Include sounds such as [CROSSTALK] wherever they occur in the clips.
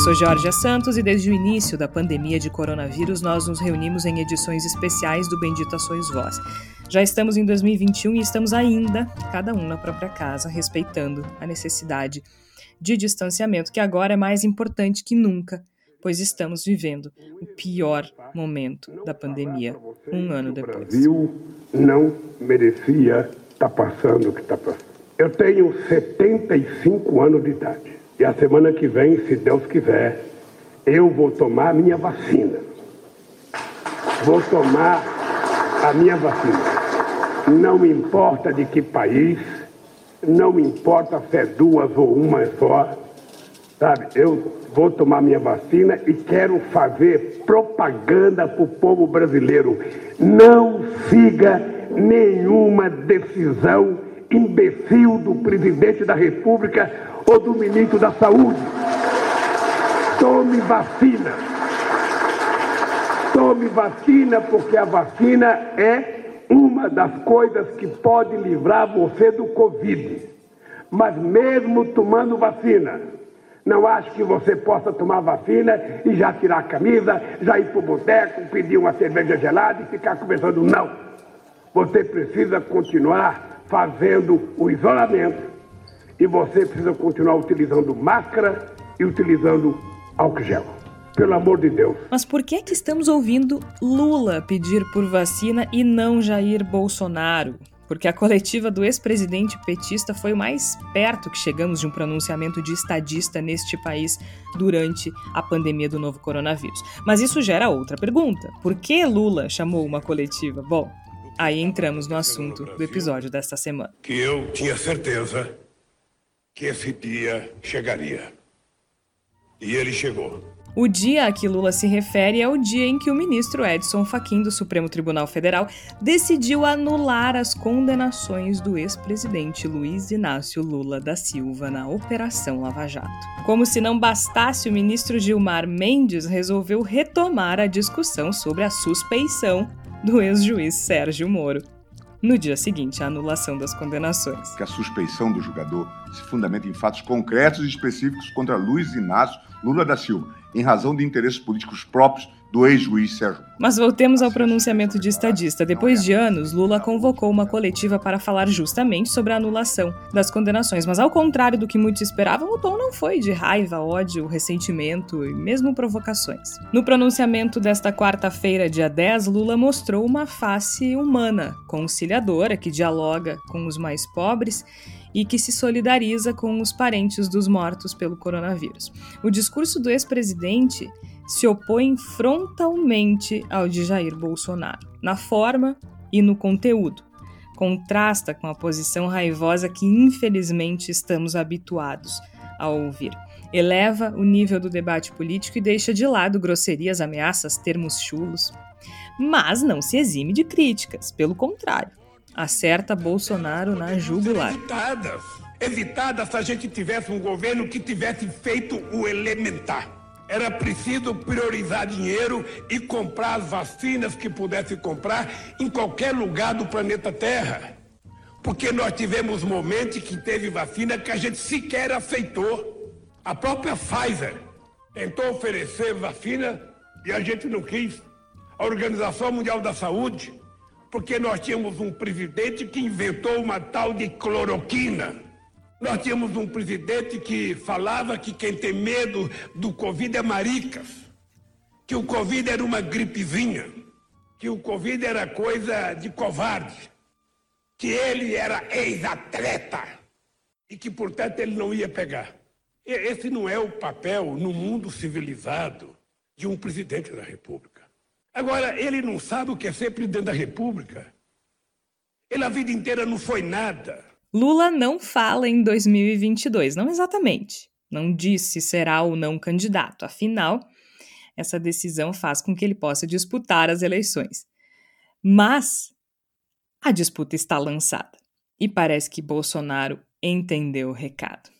Eu sou Georgia Santos e desde o início da pandemia de coronavírus nós nos reunimos em edições especiais do Bendita Sois Voz. Já estamos em 2021 e estamos ainda, cada um na própria casa, respeitando a necessidade de distanciamento, que agora é mais importante que nunca, pois estamos vivendo o pior momento da pandemia, um ano depois. O Brasil não merecia estar passando o que está passando. Eu tenho 75 anos de idade. E a semana que vem, se Deus quiser, eu vou tomar a minha vacina. Vou tomar a minha vacina. Não me importa de que país, não me importa se é duas ou uma só, sabe? Eu vou tomar minha vacina e quero fazer propaganda para o povo brasileiro. Não siga nenhuma decisão imbecil do presidente da República ou do ministro da Saúde. Tome vacina. Tome vacina, porque a vacina é uma das coisas que pode livrar você do Covid. Mas mesmo tomando vacina, não acho que você possa tomar vacina e já tirar a camisa, já ir para o boteco, pedir uma cerveja gelada e ficar conversando. Não. Você precisa continuar fazendo o isolamento e você precisa continuar utilizando máscara e utilizando álcool gel. Pelo amor de Deus. Mas por que é que estamos ouvindo Lula pedir por vacina e não Jair Bolsonaro? Porque a coletiva do ex-presidente petista foi o mais perto que chegamos de um pronunciamento de estadista neste país durante a pandemia do novo coronavírus. Mas isso gera outra pergunta. Por que Lula chamou uma coletiva? Bom, aí entramos no assunto do episódio desta semana. Que eu tinha certeza que esse dia chegaria. E ele chegou. O dia a que Lula se refere é o dia em que o ministro Edson Fachin do Supremo Tribunal Federal decidiu anular as condenações do ex-presidente Luiz Inácio Lula da Silva na Operação Lava Jato. Como se não bastasse, o ministro Gilmar Mendes resolveu retomar a discussão sobre a suspeição do ex-juiz Sérgio Moro no dia seguinte à anulação das condenações. Que a suspeição do julgador se fundamenta em fatos concretos e específicos contra Luiz Inácio Lula da Silva, em razão de interesses políticos próprios do ex-juiz Sérgio. Mas voltemos ao pronunciamento de estadista. Depois de anos, Lula convocou uma coletiva para falar justamente sobre a anulação das condenações. Mas ao contrário do que muitos esperavam, o tom não foi de raiva, ódio, ressentimento e mesmo provocações. No pronunciamento desta quarta-feira, dia 10, Lula mostrou uma face humana, conciliadora, que dialoga com os mais pobres e que se solidariza com os parentes dos mortos pelo coronavírus. O discurso do ex-presidente se opõe frontalmente ao de Jair Bolsonaro, na forma e no conteúdo. Contrasta com a posição raivosa que infelizmente estamos habituados a ouvir. Eleva o nível do debate político e deixa de lado grosserias, ameaças, termos chulos. Mas não se exime de críticas, pelo contrário, acerta Bolsonaro na jugular. Evitadas, evitadas se a gente tivesse um governo que tivesse feito o elementar era preciso priorizar dinheiro e comprar as vacinas que pudesse comprar em qualquer lugar do planeta Terra. Porque nós tivemos momentos que teve vacina que a gente sequer aceitou. A própria Pfizer tentou oferecer vacina e a gente não quis. A Organização Mundial da Saúde, porque nós tínhamos um presidente que inventou uma tal de cloroquina nós tínhamos um presidente que falava que quem tem medo do Covid é maricas, que o Covid era uma gripezinha, que o Covid era coisa de covarde, que ele era ex-atleta e que, portanto, ele não ia pegar. Esse não é o papel no mundo civilizado de um presidente da República. Agora, ele não sabe o que é ser presidente da República. Ele a vida inteira não foi nada. Lula não fala em 2022, não exatamente. Não disse se será ou não candidato. Afinal, essa decisão faz com que ele possa disputar as eleições. Mas a disputa está lançada e parece que Bolsonaro entendeu o recado.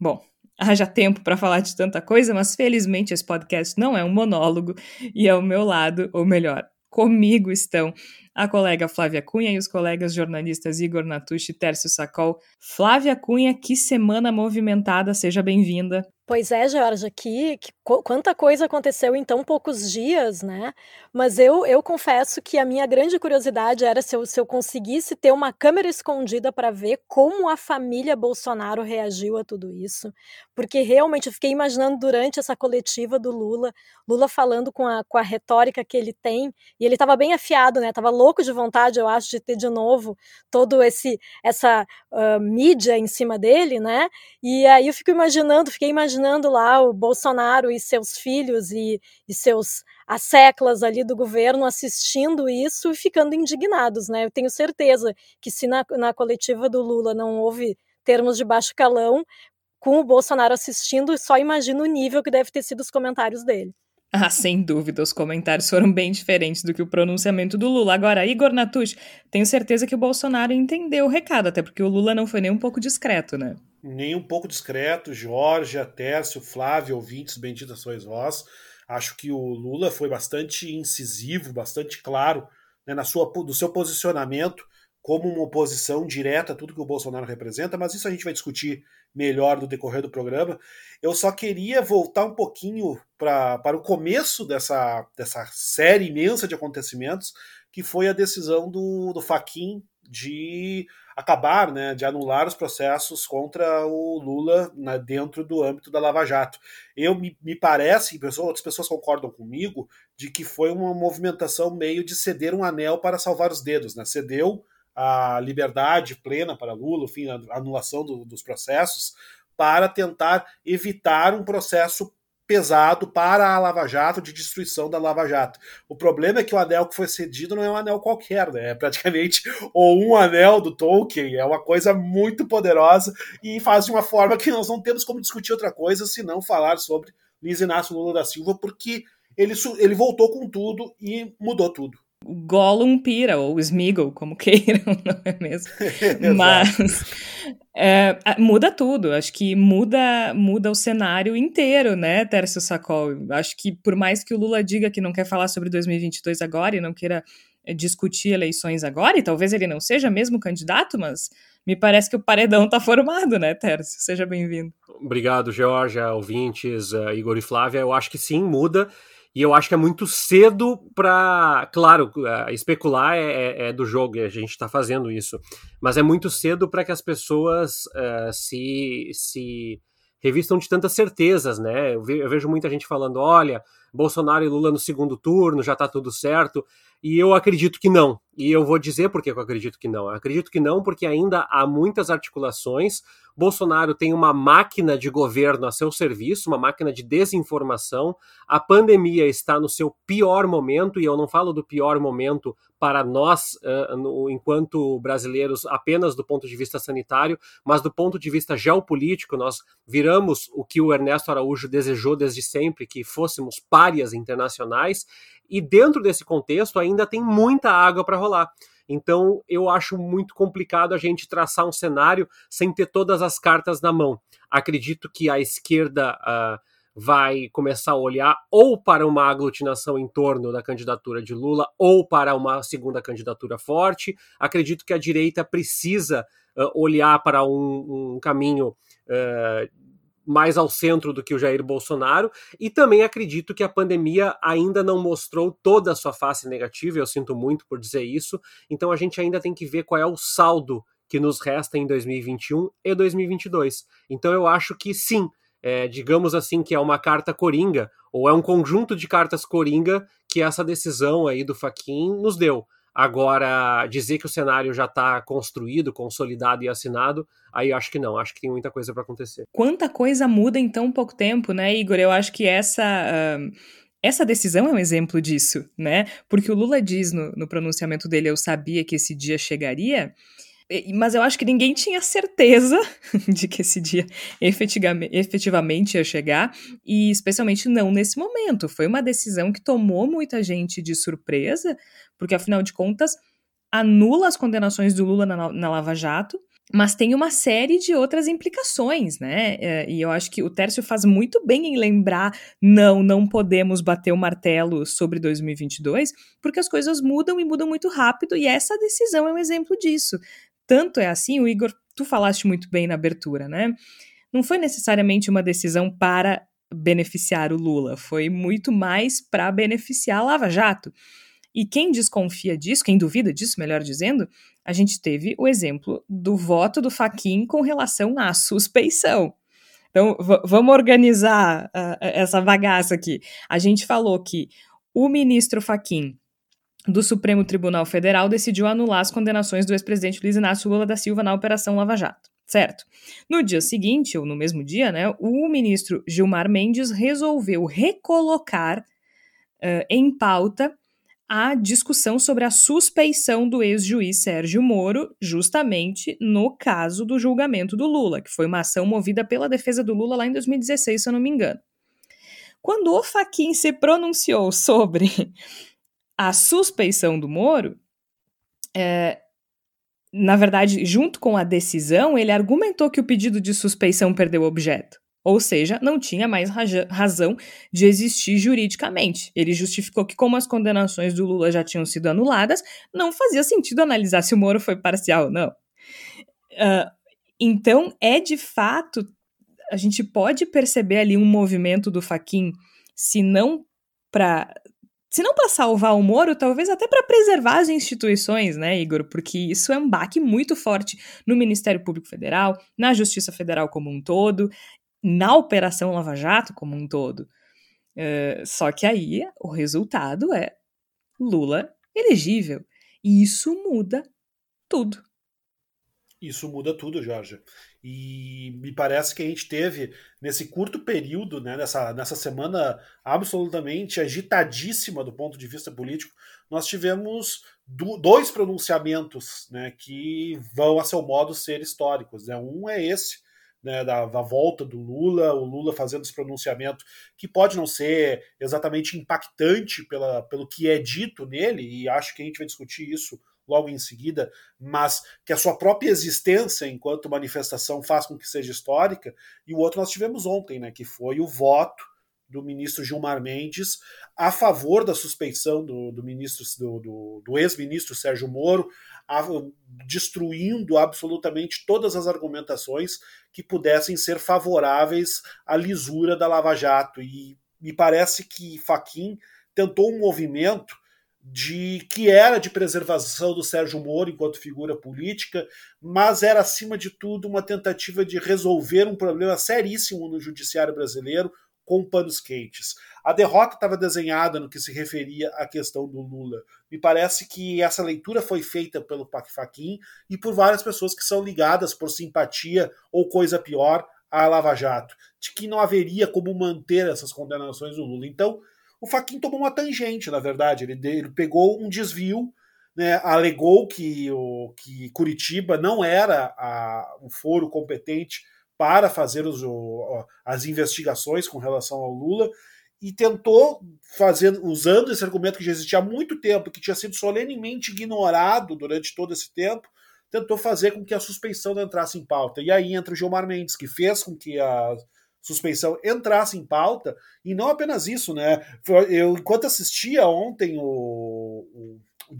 Bom, [LAUGHS] haja tempo para falar de tanta coisa, mas felizmente esse podcast não é um monólogo e ao meu lado, ou melhor, comigo estão a colega Flávia Cunha e os colegas jornalistas Igor Natucci e Tércio Sacol. Flávia Cunha, que semana movimentada, seja bem-vinda. Pois é, Georgia, que, quanta coisa aconteceu em tão poucos dias, né? Mas eu, eu confesso que a minha grande curiosidade era se eu, se eu conseguisse ter uma câmera escondida para ver como a família Bolsonaro reagiu a tudo isso. Porque realmente eu fiquei imaginando durante essa coletiva do Lula, Lula falando com a, com a retórica que ele tem, e ele estava bem afiado, né? Tava louco de vontade, eu acho, de ter de novo todo esse essa uh, mídia em cima dele, né? E aí eu fico imaginando, fiquei imaginando imaginando lá o Bolsonaro e seus filhos e, e seus asseclas ali do governo assistindo isso e ficando indignados, né? Eu tenho certeza que se na, na coletiva do Lula não houve termos de baixo calão, com o Bolsonaro assistindo, só imagino o nível que deve ter sido os comentários dele. [LAUGHS] Ah, sem dúvida, os comentários foram bem diferentes do que o pronunciamento do Lula. Agora, Igor Natush, tenho certeza que o Bolsonaro entendeu o recado, até porque o Lula não foi nem um pouco discreto, né? Nem um pouco discreto. Jorge, Tércio, Flávio, ouvintes, bendita sois vós. Acho que o Lula foi bastante incisivo, bastante claro né, na sua, do seu posicionamento como uma oposição direta a tudo que o Bolsonaro representa, mas isso a gente vai discutir melhor no decorrer do programa. Eu só queria voltar um pouquinho pra, para o começo dessa, dessa série imensa de acontecimentos, que foi a decisão do, do Faquin de acabar, né, de anular os processos contra o Lula né, dentro do âmbito da Lava Jato. Eu me, me parece, pessoas, outras pessoas concordam comigo, de que foi uma movimentação meio de ceder um anel para salvar os dedos, né? Cedeu a liberdade plena para Lula, enfim, a anulação do, dos processos, para tentar evitar um processo pesado para a Lava Jato, de destruição da Lava Jato. O problema é que o anel que foi cedido não é um anel qualquer, né? É praticamente [LAUGHS] ou um anel do Tolkien, é uma coisa muito poderosa e faz de uma forma que nós não temos como discutir outra coisa senão falar sobre Luiz Inácio Lula da Silva, porque ele, ele voltou com tudo e mudou tudo. Gollum pira, ou Smeagol, como [LAUGHS] queiram, não é mesmo? [LAUGHS] Mas é, muda tudo, acho que muda muda o cenário inteiro, né, Tércio Sacol? Acho que por mais que o Lula diga que não quer falar sobre 2022 agora e não queira é, discutir eleições agora, e talvez ele não seja mesmo candidato, mas me parece que o paredão está formado, né, Tércio? Seja bem-vindo. Obrigado, Georgia, ouvintes, Igor e Flávia. Eu acho que sim, muda. E eu acho que é muito cedo para. Claro, uh, especular é, é, é, do jogo e a gente está fazendo isso. Mas é muito cedo para que as pessoas uh, se, se revistam de tantas certezas, né? Eu, ve eu, vejo muita gente falando: olha, Bolsonaro e Lula no segundo turno, já está tudo certo. E eu acredito que não. E eu vou dizer por que eu acredito que não. Eu acredito que não, porque ainda há muitas articulações. Bolsonaro tem uma máquina de governo a seu serviço, uma máquina de desinformação. A pandemia está no seu pior momento, e eu não falo do pior momento para nós, uh, no, enquanto brasileiros, apenas do ponto de vista sanitário, mas do ponto de vista geopolítico. Nós viramos o que o Ernesto Araújo desejou desde sempre, que fôssemos párias internacionais. E dentro desse contexto ainda tem muita água para rolar. Então eu acho muito complicado a gente traçar um cenário sem ter todas as cartas na mão. Acredito que a esquerda uh, vai começar a olhar ou para uma aglutinação em torno da candidatura de Lula ou para uma segunda candidatura forte. Acredito que a direita precisa uh, olhar para um, um caminho uh, mais ao centro do que o Jair Bolsonaro, e também acredito que a pandemia ainda não mostrou toda a sua face negativa, eu sinto muito por dizer isso, então a gente ainda tem que ver qual é o saldo que nos resta em 2021 e 2022. Então eu acho que sim, é, digamos assim que é uma carta coringa, ou é um conjunto de cartas coringa que essa decisão aí do Faquin nos deu. Agora, dizer que o cenário já está construído, consolidado e assinado, aí acho que não, acho que tem muita coisa para acontecer. Quanta coisa muda em tão pouco tempo, né, Igor? Eu acho que essa. Uh, essa decisão é um exemplo disso, né? Porque o Lula diz no, no pronunciamento dele, eu sabia que esse dia chegaria, Mas eu acho que ninguém tinha certeza [LAUGHS] de que esse dia efetivamente ia chegar, e especialmente não nesse momento. Foi uma decisão que tomou muita gente de surpresa, porque afinal de contas anula as condenações do Lula na, Lava Jato, mas tem uma série de outras implicações, né? É, e eu acho que o Tércio faz muito bem em lembrar: não, não podemos bater o martelo sobre 2022, porque as coisas mudam e mudam muito rápido, e essa decisão é um exemplo disso. Tanto é assim, o Igor, tu falaste muito bem na abertura, né? Não foi necessariamente uma decisão para beneficiar o Lula, foi muito mais para beneficiar a Lava Jato. E quem desconfia disso, quem duvida disso, melhor dizendo, a gente teve o exemplo do voto do Faquin com relação à suspeição. Então, vamos organizar uh, essa bagaça aqui. A gente falou que o ministro Faquin do Supremo Tribunal Federal decidiu anular as condenações do ex-presidente Luiz Inácio Lula da Silva na Operação Lava Jato. Certo. No dia seguinte, ou no mesmo dia, né, o ministro Gilmar Mendes resolveu recolocar uh, em pauta a discussão sobre a suspeição do ex-juiz Sérgio Moro, justamente no caso do julgamento do Lula, que foi uma ação movida pela defesa do Lula lá em 2016, se eu não me engano. Quando o Faquin se pronunciou sobre a suspeição do Moro, é, na verdade, junto com a decisão, ele argumentou que o pedido de suspeição perdeu objeto. Ou seja, não tinha mais razão de existir juridicamente. Ele justificou que, como as condenações do Lula já tinham sido anuladas, não fazia sentido analisar se o Moro foi parcial ou não. Uh, então, é de fato, a gente pode perceber ali um movimento do Faquin, se não para se não para salvar o Moro, talvez até para preservar as instituições, né, Igor? Porque isso é um baque muito forte no Ministério Público Federal, na Justiça Federal como um todo, na Operação Lava Jato como um todo. Uh, só que aí o resultado é Lula elegível. E isso muda tudo. Isso muda tudo, Jorge. E me parece que a gente teve, nesse curto período, né, nessa, nessa semana absolutamente agitadíssima do ponto de vista político, nós tivemos do, dois pronunciamentos né, que vão, a seu modo, ser históricos. Né? Um é esse, né, da, da, volta do Lula, o Lula fazendo esse pronunciamento que pode não ser exatamente impactante pela, pelo que é dito nele, e acho que a gente vai discutir isso logo em seguida, mas que a sua própria existência enquanto manifestação faz com que seja histórica, e o outro nós tivemos ontem, né, que foi o voto do ministro Gilmar Mendes a favor da suspeição do, do ministro do, do, do ex-ministro Sérgio Moro, a, destruindo absolutamente todas as argumentações que pudessem ser favoráveis à lisura da Lava Jato. E me parece que Faquin tentou um movimento de que era de preservação do Sérgio Moro enquanto figura política, mas era acima de tudo uma tentativa de resolver um problema seríssimo no judiciário brasileiro com panos quentes. A derrota estava desenhada no que se referia à questão do Lula. Me parece que essa leitura foi feita pelo Pac Faquin e por várias pessoas que são ligadas por simpatia ou coisa pior à Lava Jato, de que não haveria como manter essas condenações do Lula. Então, o Faquin tomou uma tangente, na verdade. Ele, ele pegou um desvio, né, alegou que, o, que Curitiba não era a, o foro competente para fazer os, o, as investigações com relação ao Lula e tentou fazer, usando esse argumento que já existia há muito tempo, que tinha sido solenemente ignorado durante todo esse tempo, tentou fazer com que a suspeição entrasse em pauta. E aí entra o Gilmar Mendes, que fez com que a suspeição entrasse em pauta, e não apenas isso, né? Eu, enquanto assistia ontem o, o, o,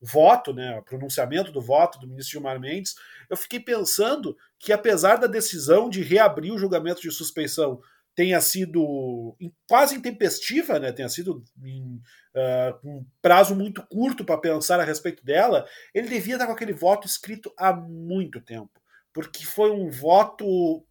o voto, né, o pronunciamento do voto do ministro Gilmar Mendes, eu fiquei pensando que, apesar da decisão de reabrir o julgamento de suspeição tenha sido quase intempestiva, né, tenha sido em uh, um prazo muito curto para pensar a respeito dela, ele devia estar com aquele voto escrito há muito tempo, porque foi um voto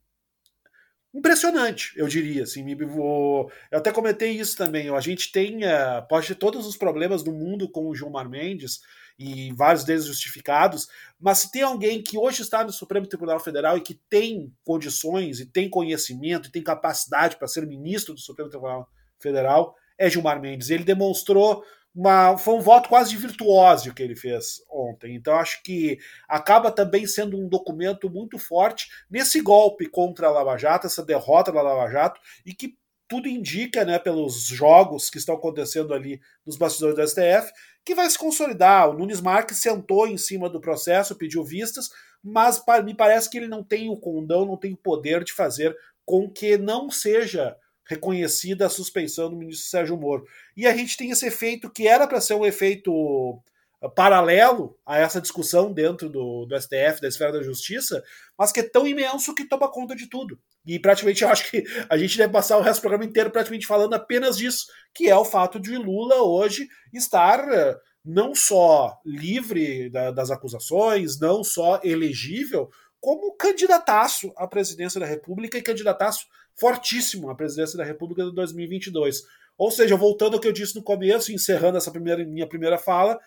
impressionante, eu diria. Assim, me, vou, eu até comentei isso também. A gente tem, uh, pode ter todos os problemas do mundo com o Gilmar Mendes, e vários deles justificados, mas se tem alguém que hoje está no Supremo Tribunal Federal e que tem condições, e tem conhecimento, e tem capacidade para ser ministro do Supremo Tribunal Federal, é Gilmar Mendes. Ele demonstrou uma, foi um voto quase de virtuose que ele fez ontem. Então acho que acaba também sendo um documento muito forte nesse golpe contra a Lava Jato, essa derrota da Lava Jato, e que tudo indica, né, pelos jogos que estão acontecendo ali nos bastidores do STF, que vai se consolidar. O Nunes Marques sentou em cima do processo, pediu vistas, mas me parece que ele não tem o condão, não tem o poder de fazer com que não seja reconhecida a suspeição do ministro Sérgio Moro. E a gente tem esse efeito que era para ser um efeito uh, paralelo a essa discussão dentro do, do STF, da esfera da justiça, mas que é tão imenso que toma conta de tudo. E praticamente [LAUGHS] eu acho que a gente deve passar o resto do programa inteiro praticamente falando apenas disso, que é o fato de Lula hoje estar uh, não só livre da, das acusações, não só elegível, como candidataço à presidência da República e candidataço fortíssimo à presidência da República de 2022. Ou seja, voltando ao que eu disse no começo, encerrando essa primeira, minha primeira fala,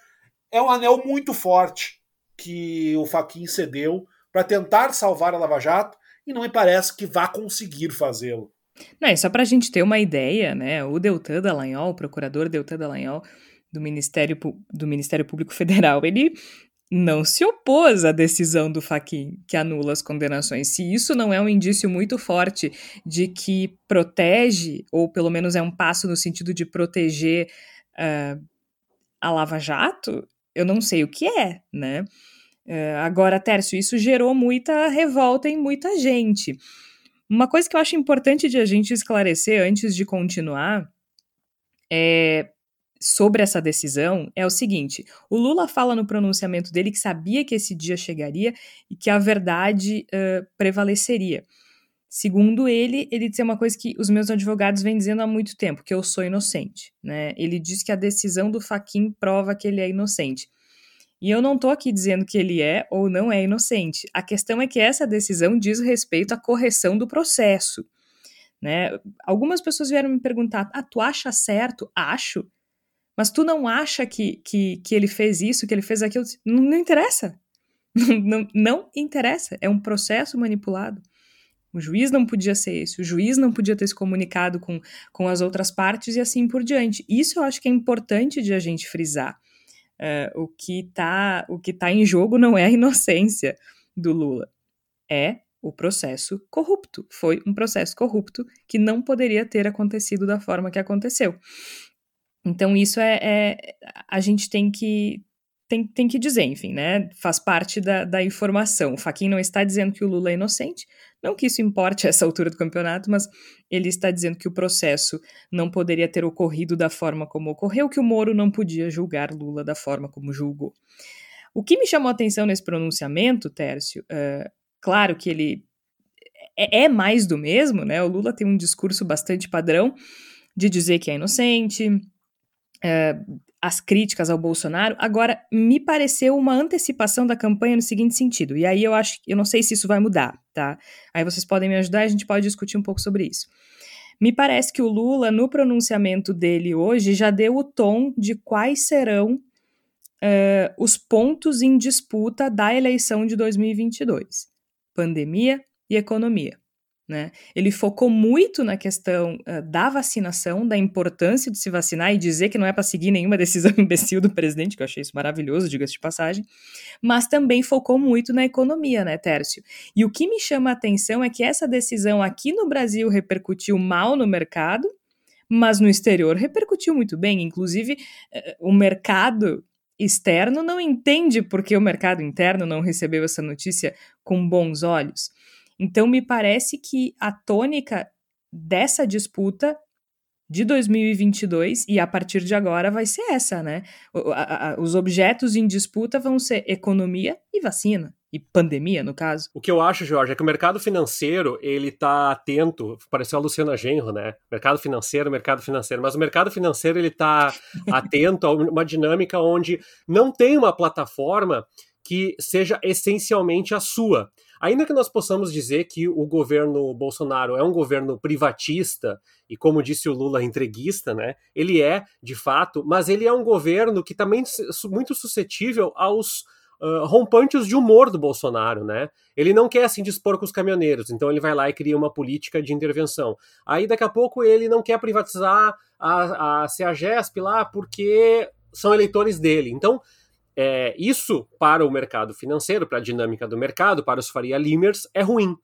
é um anel muito forte que o Faquin cedeu para tentar salvar a Lava Jato e não me parece que vá conseguir fazê-lo. Não, só para a gente ter uma ideia, né? O Deltan Dallagnol, o procurador Deltan Dallagnol do Ministério, do Ministério Público Federal, ele não se opôs à decisão do Faquin que anula as condenações. Se isso não é um indício muito forte de que protege, ou pelo menos é um passo no sentido de proteger uh, a Lava Jato, eu não sei o que é, né? Uh, agora, Tércio, isso gerou muita revolta em muita gente. Uma coisa que eu acho importante de a gente esclarecer antes de continuar é sobre essa decisão é o seguinte: o Lula fala no pronunciamento dele que sabia que esse dia chegaria e que a verdade uh, prevaleceria. Segundo ele, ele disse uma coisa que os meus advogados vêm dizendo há muito tempo, que eu sou inocente. Né? Ele diz que a decisão do Faquin prova que ele é inocente. E eu não estou aqui dizendo que ele é ou não é inocente. A questão é que essa decisão diz respeito à correção do processo. Né? Algumas pessoas vieram me perguntar: ah, tu acha certo? Acho. Mas tu não acha que, que, que ele fez isso, que ele fez aquilo? Não, não interessa. [LAUGHS] Não, não, interessa. É um processo manipulado. O juiz não podia ser esse, o juiz não podia ter se comunicado com, com as outras partes e assim por diante. Isso eu acho que é importante de a gente frisar. Uh, o que está tá em jogo não é a inocência do Lula, é o processo corrupto. Foi um processo corrupto que não poderia ter acontecido da forma que aconteceu. Então, isso é, é, a gente tem que tem, tem que dizer, enfim, né? Faz parte da, da informação. O Faquin não está dizendo que o Lula é inocente, não que isso importe a essa altura do campeonato, mas ele está dizendo que o processo não poderia ter ocorrido da forma como ocorreu, que o Moro não podia julgar Lula da forma como julgou. O que me chamou a atenção nesse pronunciamento, Tércio, uh, claro que ele é, é mais do mesmo, né? O Lula tem um discurso bastante padrão de dizer que é inocente, uh, as críticas ao Bolsonaro. Agora, me pareceu uma antecipação da campanha no seguinte sentido, e aí eu acho, eu não sei se isso vai mudar, tá? Aí vocês podem me ajudar a gente pode discutir um pouco sobre isso. Me parece que o Lula, no pronunciamento dele hoje, já deu o tom de quais serão uh, os pontos em disputa da eleição de 2022: pandemia e economia. Né? Ele focou muito na questão uh, da vacinação, da importância de se vacinar e dizer que não é para seguir nenhuma decisão [LAUGHS] imbecil do presidente, que eu achei isso maravilhoso, diga-se de passagem, mas também focou muito na economia, né, Tércio? E o que me chama a atenção é que essa decisão aqui no Brasil repercutiu mal no mercado, mas no exterior repercutiu muito bem. Inclusive, uh, o mercado externo não entende por que o mercado interno não recebeu essa notícia com bons olhos. Então, me parece que a tônica dessa disputa de 2022 e a partir de agora vai ser essa, né? os objetos em disputa vão ser economia e vacina. E pandemia, no caso. O que eu acho, Jorge, é que o mercado financeiro, ele tá atento, pareceu a Luciana Genro, né? Mercado financeiro, mercado financeiro. Mas o mercado financeiro, ele tá [LAUGHS] atento a uma dinâmica onde não tem uma plataforma que seja essencialmente a sua. Ainda que nós possamos dizer que o governo Bolsonaro é um governo privatista e, como disse o Lula, entreguista, né? Ele é, de fato, mas ele é um governo que também é muito suscetível aos uh, rompantes de humor do Bolsonaro, né? Ele não quer se assim, dispor com os caminhoneiros, então ele vai lá e cria uma política de intervenção. Aí daqui a pouco ele não quer privatizar a, a CEAGESP lá porque são eleitores dele. Então, é, isso para o mercado financeiro, para a dinâmica do mercado, para os Faria Limers, é ruim.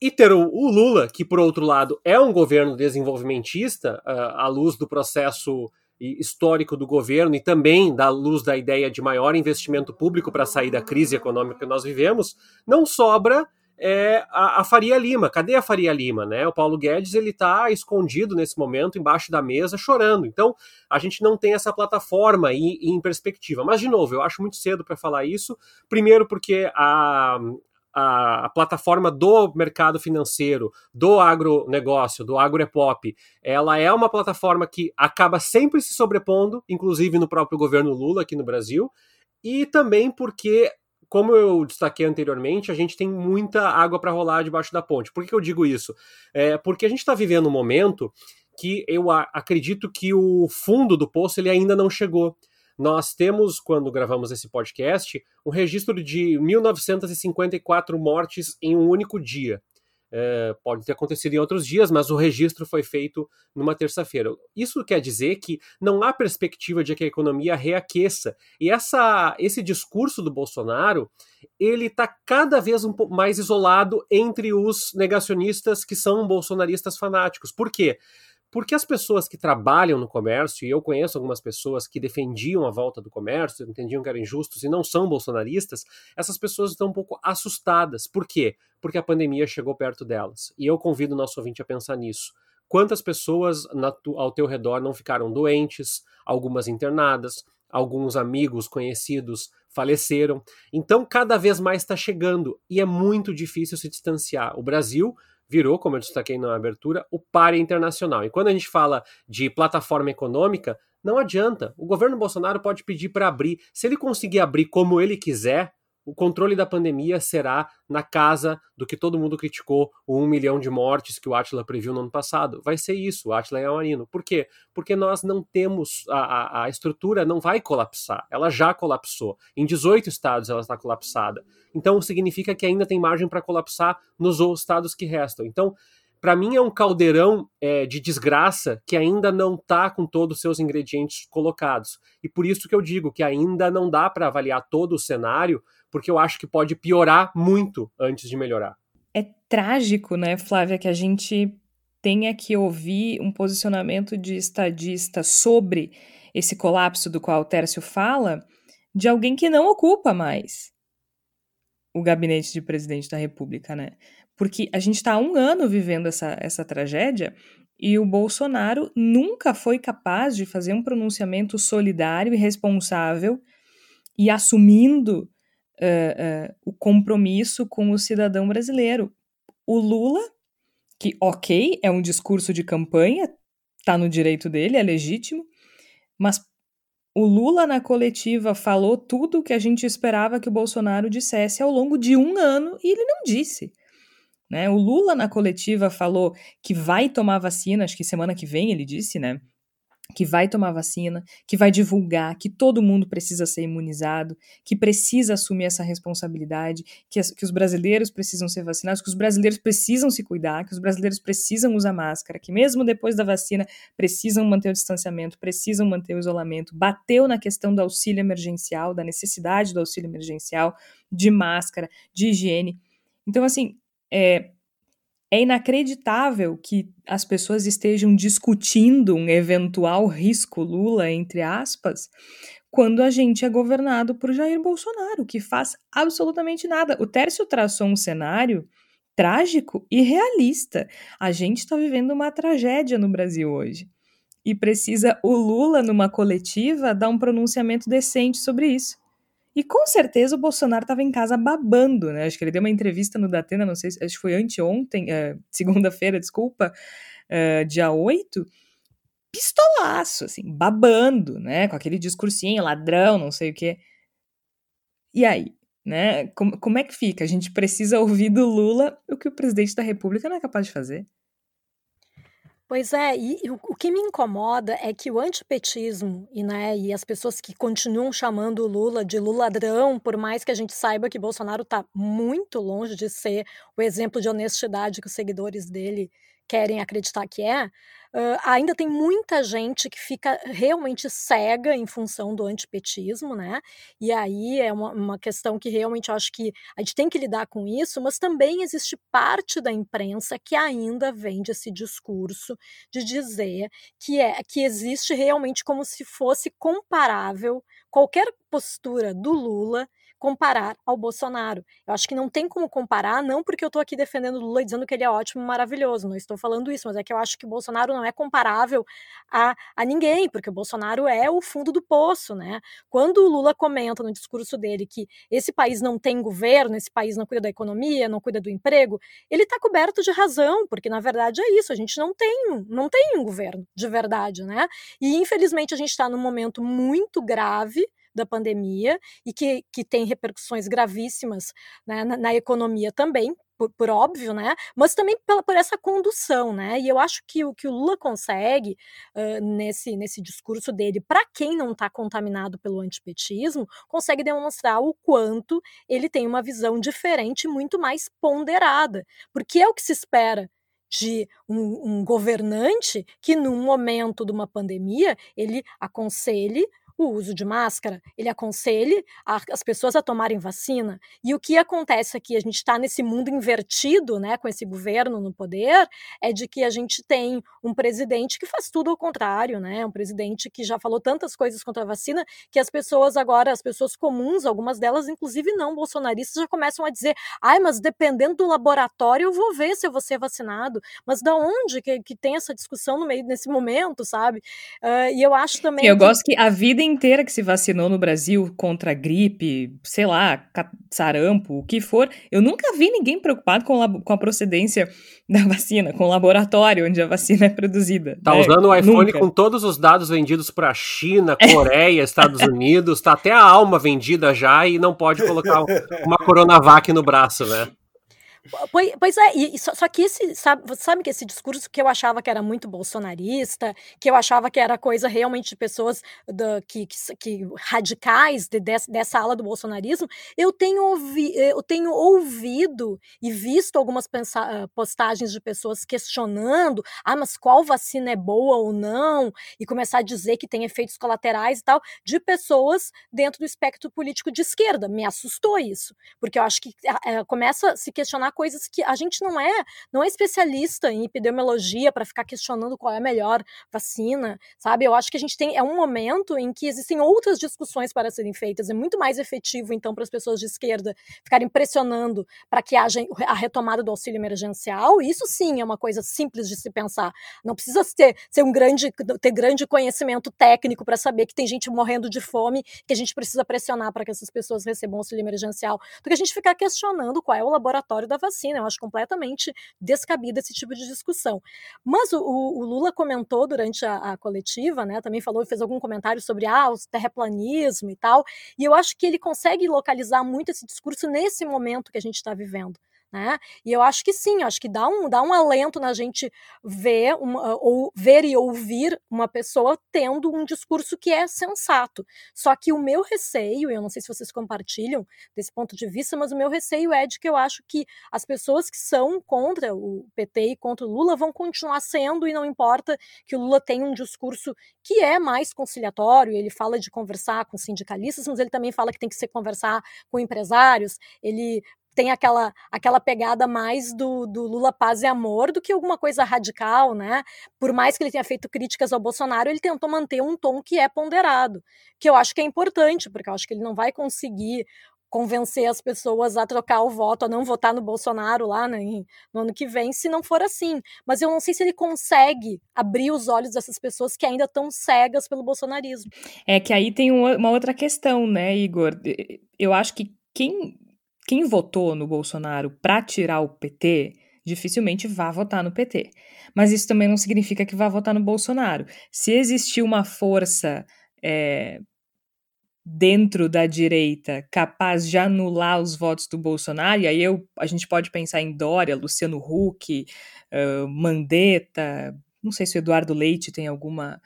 E ter o, o Lula, que por outro lado é um governo desenvolvimentista, uh, à luz do processo histórico do governo e também da luz da ideia de maior investimento público para sair da crise econômica que nós vivemos, não sobra é, a, a, Faria Lima. Cadê a Faria Lima? Né? O Paulo Guedes ele está escondido nesse momento embaixo da mesa chorando. Então a gente não tem essa plataforma em, em perspectiva. Mas de novo, eu acho muito cedo para falar isso. Primeiro porque a, a, plataforma do mercado financeiro, do agronegócio, do agropop, ela é uma plataforma que acaba sempre se sobrepondo, inclusive no próprio governo Lula aqui no Brasil, e também porque, como eu destaquei anteriormente, a gente tem muita água para rolar debaixo da ponte. Por que eu digo isso? É porque a gente está vivendo um momento que eu acredito que o fundo do poço ele ainda não chegou. Nós temos, quando gravamos esse podcast, um registro de 1954 mortes em um único dia. É, pode ter acontecido em outros dias, mas o registro foi feito numa terça-feira. Isso quer dizer que não há perspectiva de que a economia reaqueça. E essa, esse discurso do Bolsonaro, ele está cada vez um mais isolado entre os negacionistas que são bolsonaristas fanáticos. Por quê? Porque as pessoas que trabalham no comércio, e eu conheço algumas pessoas que defendiam a volta do comércio, entendiam que eram injustos e não são bolsonaristas, essas pessoas estão um pouco assustadas. Por quê? Porque a pandemia chegou perto delas. E eu convido o nosso ouvinte a pensar nisso. Quantas pessoas ao teu redor não ficaram doentes, algumas internadas, alguns amigos conhecidos faleceram. Então, cada vez mais está chegando e é muito difícil se distanciar. O Brasil virou, como eu destaquei na abertura, o páreo internacional. E quando a gente fala de plataforma econômica, não adianta. O governo Bolsonaro pode pedir para abrir. Se ele conseguir abrir como ele quiser, o controle da pandemia será na casa do que todo mundo criticou, o um milhão de mortes que o Atila previu no ano passado. Vai ser isso, o Atila é Amarino. Por quê? Porque nós não temos, a, a, a estrutura não vai colapsar, ela já colapsou. Em 18 estados ela está colapsada. Então significa que ainda tem margem para colapsar nos estados que restam. Então, para mim é um caldeirão é, de desgraça que ainda não está com todos os seus ingredientes colocados. E por isso que eu digo que ainda não dá para avaliar todo o cenário, porque eu acho que pode piorar muito antes de melhorar. É trágico, né, Flávia, que a gente tenha que ouvir um posicionamento de estadista sobre esse colapso do qual o Tércio fala, de alguém que não ocupa mais o gabinete de presidente da República, né? Porque a gente está há um ano vivendo essa, essa tragédia e o Bolsonaro nunca foi capaz de fazer um pronunciamento solidário e responsável e assumindo uh, uh, o compromisso com o cidadão brasileiro. O Lula, que, ok, é um discurso de campanha, está no direito dele, é legítimo, mas o Lula na coletiva falou tudo o que a gente esperava que o Bolsonaro dissesse ao longo de um ano e ele não disse. Né? O Lula na coletiva falou que vai tomar vacina, acho que semana que vem ele disse, né? Que vai tomar vacina, que vai divulgar que todo mundo precisa ser imunizado, que precisa assumir essa responsabilidade, que, as, que, os brasileiros precisam ser vacinados, que os brasileiros precisam se cuidar, que os brasileiros precisam usar máscara, que mesmo depois da vacina precisam manter o distanciamento, precisam manter o isolamento. Bateu na questão do auxílio emergencial, da necessidade do auxílio emergencial, de máscara, de higiene. Então, assim, é, é inacreditável que as pessoas estejam discutindo um eventual risco Lula, entre aspas, quando a gente é governado por Jair Bolsonaro, que faz absolutamente nada. O Tércio traçou um cenário trágico e realista. A gente está vivendo uma tragédia no Brasil hoje. E precisa o Lula, numa coletiva, dar um pronunciamento decente sobre isso. E com certeza o Bolsonaro estava em casa babando, né? Acho que ele deu uma entrevista no Datena, não sei, acho que foi anteontem, uh, [LAUGHS] segunda-feira, desculpa, uh, dia 8, pistolaço, assim, babando, né? Com aquele discursinho, ladrão, não sei o quê. E aí, né? Como, como é que fica? A gente precisa ouvir do Lula o que o presidente da República não é capaz de fazer. Pois é, e, o, que me incomoda é que o antipetismo e, né, e as pessoas que continuam chamando o Lula de Luladrão, por mais que a gente saiba que Bolsonaro está muito longe de ser o exemplo de honestidade que os seguidores dele querem acreditar que é, Uh, ainda tem muita gente que fica realmente cega em função do antipetismo, né? E aí é uma, uma, questão que realmente eu acho que a gente tem que lidar com isso, mas também existe parte da imprensa que ainda vende esse discurso de dizer que é que existe realmente como se fosse comparável qualquer postura do Lula comparar ao Bolsonaro. Eu acho que não tem como comparar, não porque eu estou aqui defendendo o Lula dizendo que ele é ótimo, maravilhoso, não estou falando isso, mas é que eu acho que o Bolsonaro não é comparável a, a ninguém, porque o Bolsonaro é o fundo do poço, né? Quando o Lula comenta no discurso dele que esse país não tem governo, esse país não cuida da economia, não cuida do emprego, ele está coberto de razão, porque na verdade é isso, a gente não tem, não tem um governo de verdade, né? E infelizmente a gente está num momento muito grave da pandemia e que, que tem repercussões gravíssimas né, na, na economia também, por, por, óbvio, né? Mas também pela, por essa condução, né? E eu acho que o que o Lula consegue uh, nesse, nesse discurso dele, para quem não está contaminado pelo antipetismo, consegue demonstrar o quanto ele tem uma visão diferente, muito mais ponderada, porque é o que se espera de um, um governante que, num momento de uma pandemia, ele aconselhe o uso de máscara, ele aconselha a, as pessoas a tomarem vacina. E o que acontece aqui, a gente está nesse mundo invertido, né, com esse governo no poder, é de que a gente tem um presidente que faz tudo ao contrário, né, um presidente que já falou tantas coisas contra a vacina que as pessoas agora, as pessoas comuns, algumas delas inclusive não bolsonaristas, já começam a dizer, ai, mas dependendo do laboratório eu vou ver se eu vou ser vacinado. Mas da onde que, que tem essa discussão no meio nesse momento, sabe? Uh, e eu acho também. Eu que... gosto que a vida inteira que se vacinou no Brasil contra gripe, sei lá, sarampo, o que for, eu nunca vi ninguém preocupado com, a, com a procedência [LAUGHS] da vacina, com o laboratório onde a vacina é produzida. Tá né? usando o iPhone nunca. com todos os dados vendidos para China, Coreia, Estados [LAUGHS] Unidos, tá até a alma vendida já e não pode colocar uma [LAUGHS] Coronavac no braço, né? Pois, pois é, e, só, só, que esse, sabe, você sabe que esse discurso que eu achava que era muito bolsonarista, que eu achava que era coisa realmente de pessoas do, que, que, que, radicais de, de, dessa ala do bolsonarismo, eu tenho, ouvi, eu tenho ouvido e visto algumas pensa, ah, postagens de pessoas questionando, ah, mas qual vacina é boa ou não, e começar a dizer que tem efeitos colaterais e tal, de pessoas dentro do espectro político de esquerda. Me assustou isso, porque eu acho que é, começa a se questionar coisas que a gente não é, não é especialista em epidemiologia para ficar questionando qual é a melhor vacina, sabe? Eu acho que a gente tem é um momento em que existem outras discussões para serem feitas. É muito mais efetivo então para as pessoas de esquerda ficarem pressionando para que haja a retomada do auxílio emergencial. Isso sim é uma coisa simples de se pensar. Não precisa ter, ser um grande ter grande conhecimento técnico para saber que tem gente morrendo de fome, que a gente precisa pressionar para que essas pessoas recebam auxílio emergencial, do que a gente ficar questionando qual é o laboratório da vacina. Eu acho completamente descabido esse tipo de discussão. Mas o, o Lula comentou durante a, a, coletiva, né? Também falou, fez algum comentário sobre ah, o terraplanismo e tal. E eu acho que ele consegue localizar muito esse discurso nesse momento que a gente está vivendo. Né? E eu acho que sim, acho que dá um, dá um alento na gente ver, uma, ou ver e ouvir uma pessoa tendo um discurso que é sensato. Só que o meu receio, e eu não sei se vocês compartilham desse ponto de vista, mas o meu receio é de que eu acho que as pessoas que são contra o PT e contra o Lula vão continuar sendo, e não importa que o Lula tenha um discurso que é mais conciliatório, ele fala de conversar com sindicalistas, mas ele também fala que tem que ser conversar com empresários, ele tem aquela, aquela pegada mais do, do Lula paz e amor do que alguma coisa radical, né? Por mais que ele tenha feito críticas ao Bolsonaro, ele tentou manter um tom que é ponderado, que eu acho que é importante, porque eu acho que ele não vai conseguir convencer as pessoas a trocar o voto, a não votar no Bolsonaro lá né, no ano que vem, se não for assim. Mas eu não sei se ele consegue abrir os olhos dessas pessoas que ainda estão cegas pelo bolsonarismo. É que aí tem uma outra questão, né, Igor? Eu acho que quem quem votou no Bolsonaro para tirar o PT dificilmente vá votar no PT. Mas isso também não significa que vá votar no Bolsonaro. Se existir uma força é, dentro da direita capaz de anular os votos do Bolsonaro, e aí eu, a gente pode pensar em Dória, Luciano Huck, uh, Mandetta, não sei se o Eduardo Leite tem alguma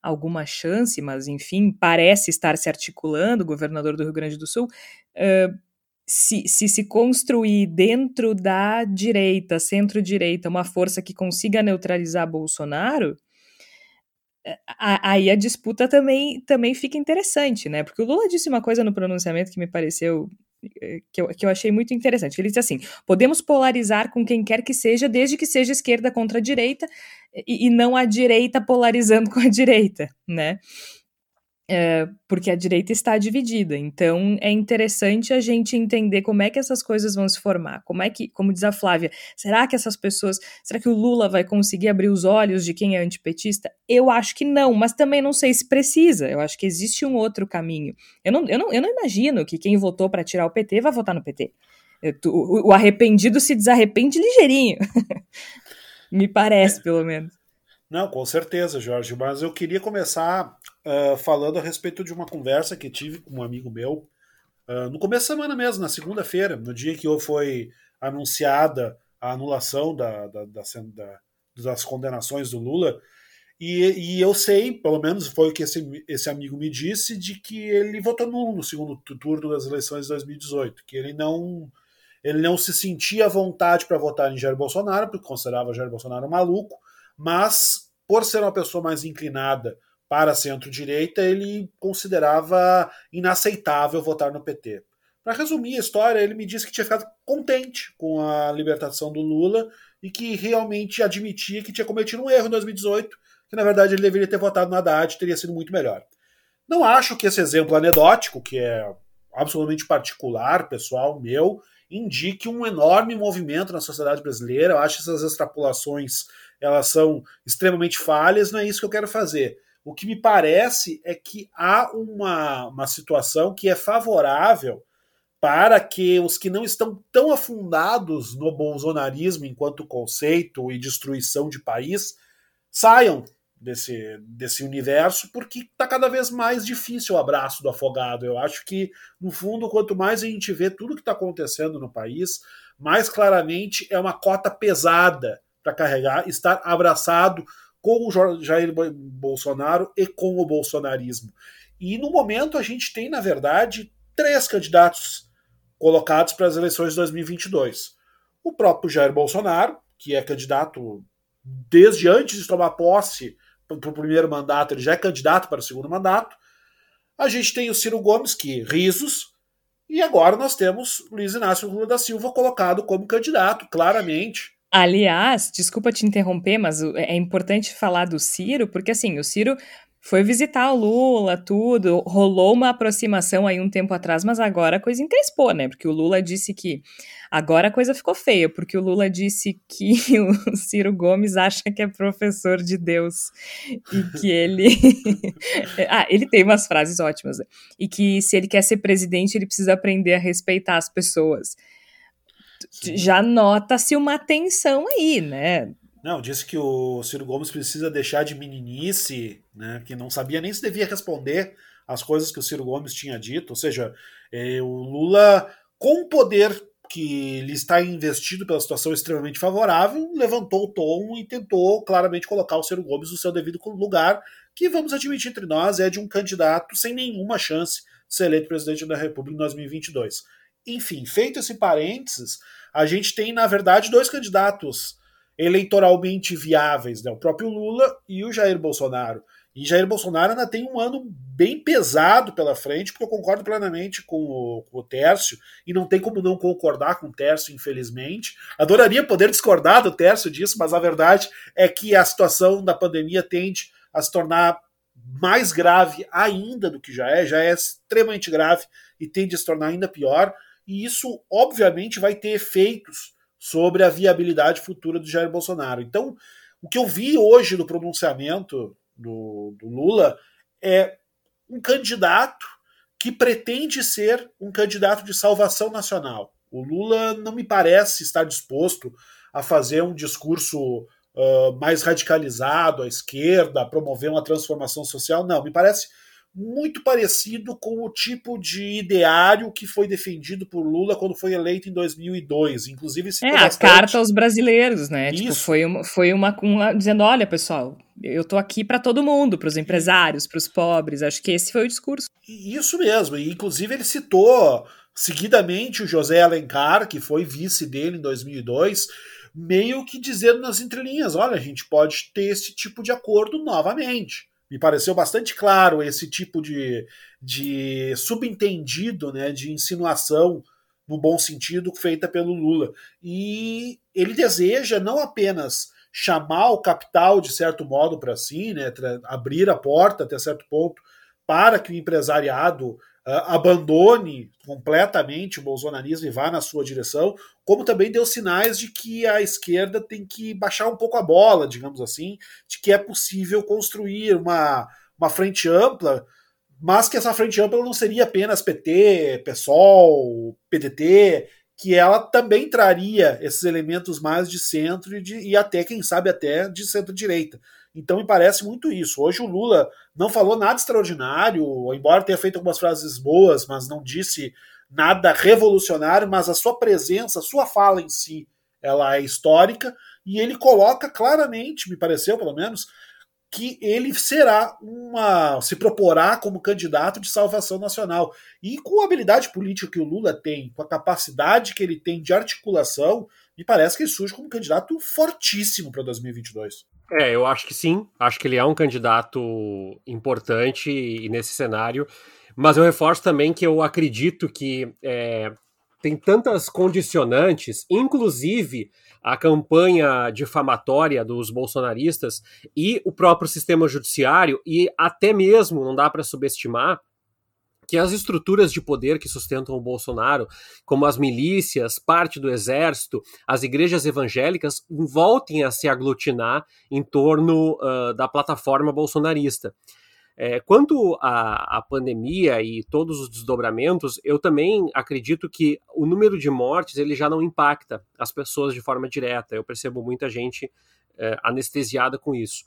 alguma chance, mas enfim, parece estar se articulando, governador do Rio Grande do Sul, uh, se, se se construir dentro da direita, centro-direita, uma força que consiga neutralizar Bolsonaro, aí a disputa também, também fica interessante, né? Porque o Lula disse uma coisa no pronunciamento que me pareceu eh, que eu, que eu achei muito interessante. Ele disse assim: podemos polarizar com quem quer que seja, desde que seja esquerda contra a direita, e, e não a direita polarizando [LAUGHS] com a direita, né? É, porque a direita está dividida. Então é interessante a gente entender como é que essas coisas vão se formar. Como é que, como diz a Flávia, será que essas pessoas, será que o Lula vai conseguir abrir os olhos de quem é antipetista? Eu acho que não, mas também não sei se precisa. Eu acho que existe um outro caminho. Eu não, eu não, eu não imagino que quem votou para tirar o PT vai votar no PT. Eu, o, o arrependido se desarrepende ligeirinho. [LAUGHS] Me parece, pelo menos. Não, com certeza, Jorge. Mas eu queria começar uh, falando a respeito de uma conversa que tive com um amigo meu uh, no começo da semana mesmo, na segunda-feira, no dia que foi anunciada a anulação da, da, da, da das condenações do Lula. E, e, eu sei, pelo menos foi o que esse, esse amigo me disse, de que ele votou nulo no segundo turno das eleições de 2018, que ele não ele não se sentia à vontade para votar em Jair Bolsonaro, porque considerava Jair Bolsonaro maluco, mas por ser uma pessoa mais inclinada para centro-direita, ele considerava inaceitável votar no PT. Para resumir a história, ele me disse que tinha ficado contente com a libertação do Lula e que realmente admitia que tinha cometido um erro em 2018, que na verdade ele deveria ter votado no Haddad, teria sido muito melhor. Não acho que esse exemplo anedótico, que é absolutamente particular, pessoal, meu, indique um enorme movimento na sociedade brasileira. Eu acho essas extrapolações elas são extremamente falhas, não é isso que eu quero fazer. O que me parece é que há uma, uma situação que é favorável para que os que não estão tão afundados no bolsonarismo enquanto conceito e destruição de país saiam desse, desse universo, porque está cada vez mais difícil o abraço do afogado. Eu acho que, no fundo, quanto mais a gente vê tudo que está acontecendo no país, mais claramente é uma cota pesada para carregar, estar abraçado com o Jair Bolsonaro e com o bolsonarismo. E no momento a gente tem, na verdade, três candidatos colocados para as eleições de 2022. O próprio Jair Bolsonaro, que é candidato desde antes de tomar posse para o primeiro mandato, ele já é candidato para o segundo mandato. A gente tem o Ciro Gomes, que risos, e agora nós temos Luiz Inácio Lula da Silva colocado como candidato, claramente. Aliás, desculpa te interromper, mas é importante falar do Ciro, porque assim, o Ciro foi visitar o Lula, tudo, rolou uma aproximação aí um tempo atrás, mas agora a coisa encrespou, né? Porque o Lula disse que agora a coisa ficou feia, porque o Lula disse que [LAUGHS] o Ciro Gomes acha que é professor de Deus e que ele. [LAUGHS] ah, ele tem umas frases ótimas, né? E que se ele quer ser presidente, ele precisa aprender a respeitar as pessoas. Sim. já nota-se uma tensão aí, né? Não, disse que o Ciro Gomes precisa deixar de meninice, né? Que não sabia nem se devia responder as coisas que o Ciro Gomes tinha dito. Ou seja, é, o Lula, com o poder que lhe está investido pela situação extremamente favorável, levantou o tom e tentou claramente colocar o Ciro Gomes no seu devido lugar, que vamos admitir entre nós é de um candidato sem nenhuma chance de ser eleito presidente da República em 2022. Enfim, feito esse parênteses, a gente tem, na verdade, dois candidatos eleitoralmente viáveis, né? o próprio Lula e o Jair Bolsonaro. E Jair Bolsonaro ainda tem um ano bem pesado pela frente, porque eu concordo plenamente com o, com o Tércio, e não tem como não concordar com o Tércio, infelizmente. Adoraria poder discordar do Tércio disso, mas a verdade é que a situação da pandemia tende a se tornar mais grave ainda do que já é, já é extremamente grave e tende a se tornar ainda pior e isso, obviamente, vai ter efeitos sobre a viabilidade futura do Jair Bolsonaro. Então, o que eu vi hoje no pronunciamento do, do Lula é um candidato que pretende ser um candidato de salvação nacional. O Lula não me parece estar disposto a fazer um discurso uh, mais radicalizado à esquerda, a promover uma transformação social. Não, me parece muito parecido com o tipo de ideário que foi defendido por Lula quando foi eleito em 2002. Inclusive, é a carta aos brasileiros, né? Tipo, Isso. Tipo, foi uma, foi uma, uma dizendo, olha, pessoal, eu tô aqui para todo mundo, para os empresários, para os pobres. Acho que esse foi o discurso. Isso mesmo. E inclusive ele citou seguidamente o José Alencar, que foi vice dele em 2002, meio que dizendo nas entrelinhas, olha, a gente pode ter esse tipo de acordo novamente me pareceu bastante claro esse tipo de, de subentendido, né, de insinuação no bom sentido feita pelo Lula. E ele deseja não apenas chamar o capital de certo modo para si, né, abrir a porta até certo ponto para que o empresariado abandone completamente o bolsonarismo e vá na sua direção, como também deu sinais de que a esquerda tem que baixar um pouco a bola, digamos assim, de que é possível construir uma, uma frente ampla, mas que essa frente ampla não seria apenas PT, PSOL, PDT, que ela também traria esses elementos mais de centro e, de, e até, quem sabe, até de centro-direita. Então me parece muito isso. Hoje o Lula não falou nada extraordinário, embora tenha feito algumas frases boas, mas não disse nada revolucionário, mas a sua presença, a sua fala em si, ela é histórica e ele coloca claramente, me pareceu pelo menos, que ele será uma. se proporá como candidato de salvação nacional. E com a habilidade política que o Lula tem, com a capacidade que ele tem de articulação, me parece que ele surge como um candidato fortíssimo para 2022. É, eu acho que sim. Acho que ele é um candidato importante e nesse cenário. Mas eu reforço também que eu acredito que é, tem tantas condicionantes, inclusive a campanha difamatória dos bolsonaristas e o próprio sistema judiciário, e até mesmo, não dá para subestimar, que as estruturas de poder que sustentam o Bolsonaro, como as milícias, parte do exército, as igrejas evangélicas, voltem a se aglutinar em torno uh, da plataforma bolsonarista. É, quanto à, à, pandemia e todos os desdobramentos, eu também acredito que o número de mortes ele já não impacta as pessoas de forma direta. Eu percebo muita gente é, anestesiada com isso.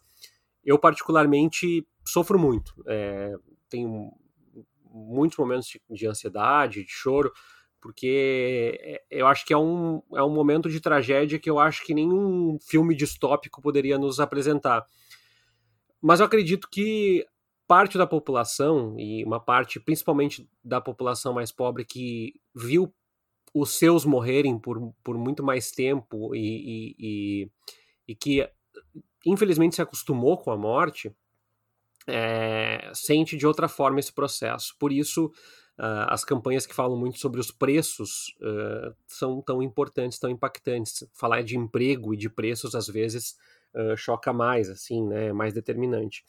Eu, particularmente, sofro muito. É, tenho muitos momentos de, de ansiedade, de choro, porque é, eu acho que é um, é um momento de tragédia que eu acho que nenhum filme distópico poderia nos apresentar. Mas eu acredito que parte da população, e uma parte principalmente da população mais pobre, que viu os seus morrerem por, por muito mais tempo e, e, e, e que infelizmente se acostumou com a morte, é, sente de outra forma esse processo. Por isso, uh, as campanhas que falam muito sobre os preços uh, são tão importantes, tão impactantes. Falar de emprego e de preços, às vezes, uh, choca mais, assim, né, é mais determinante.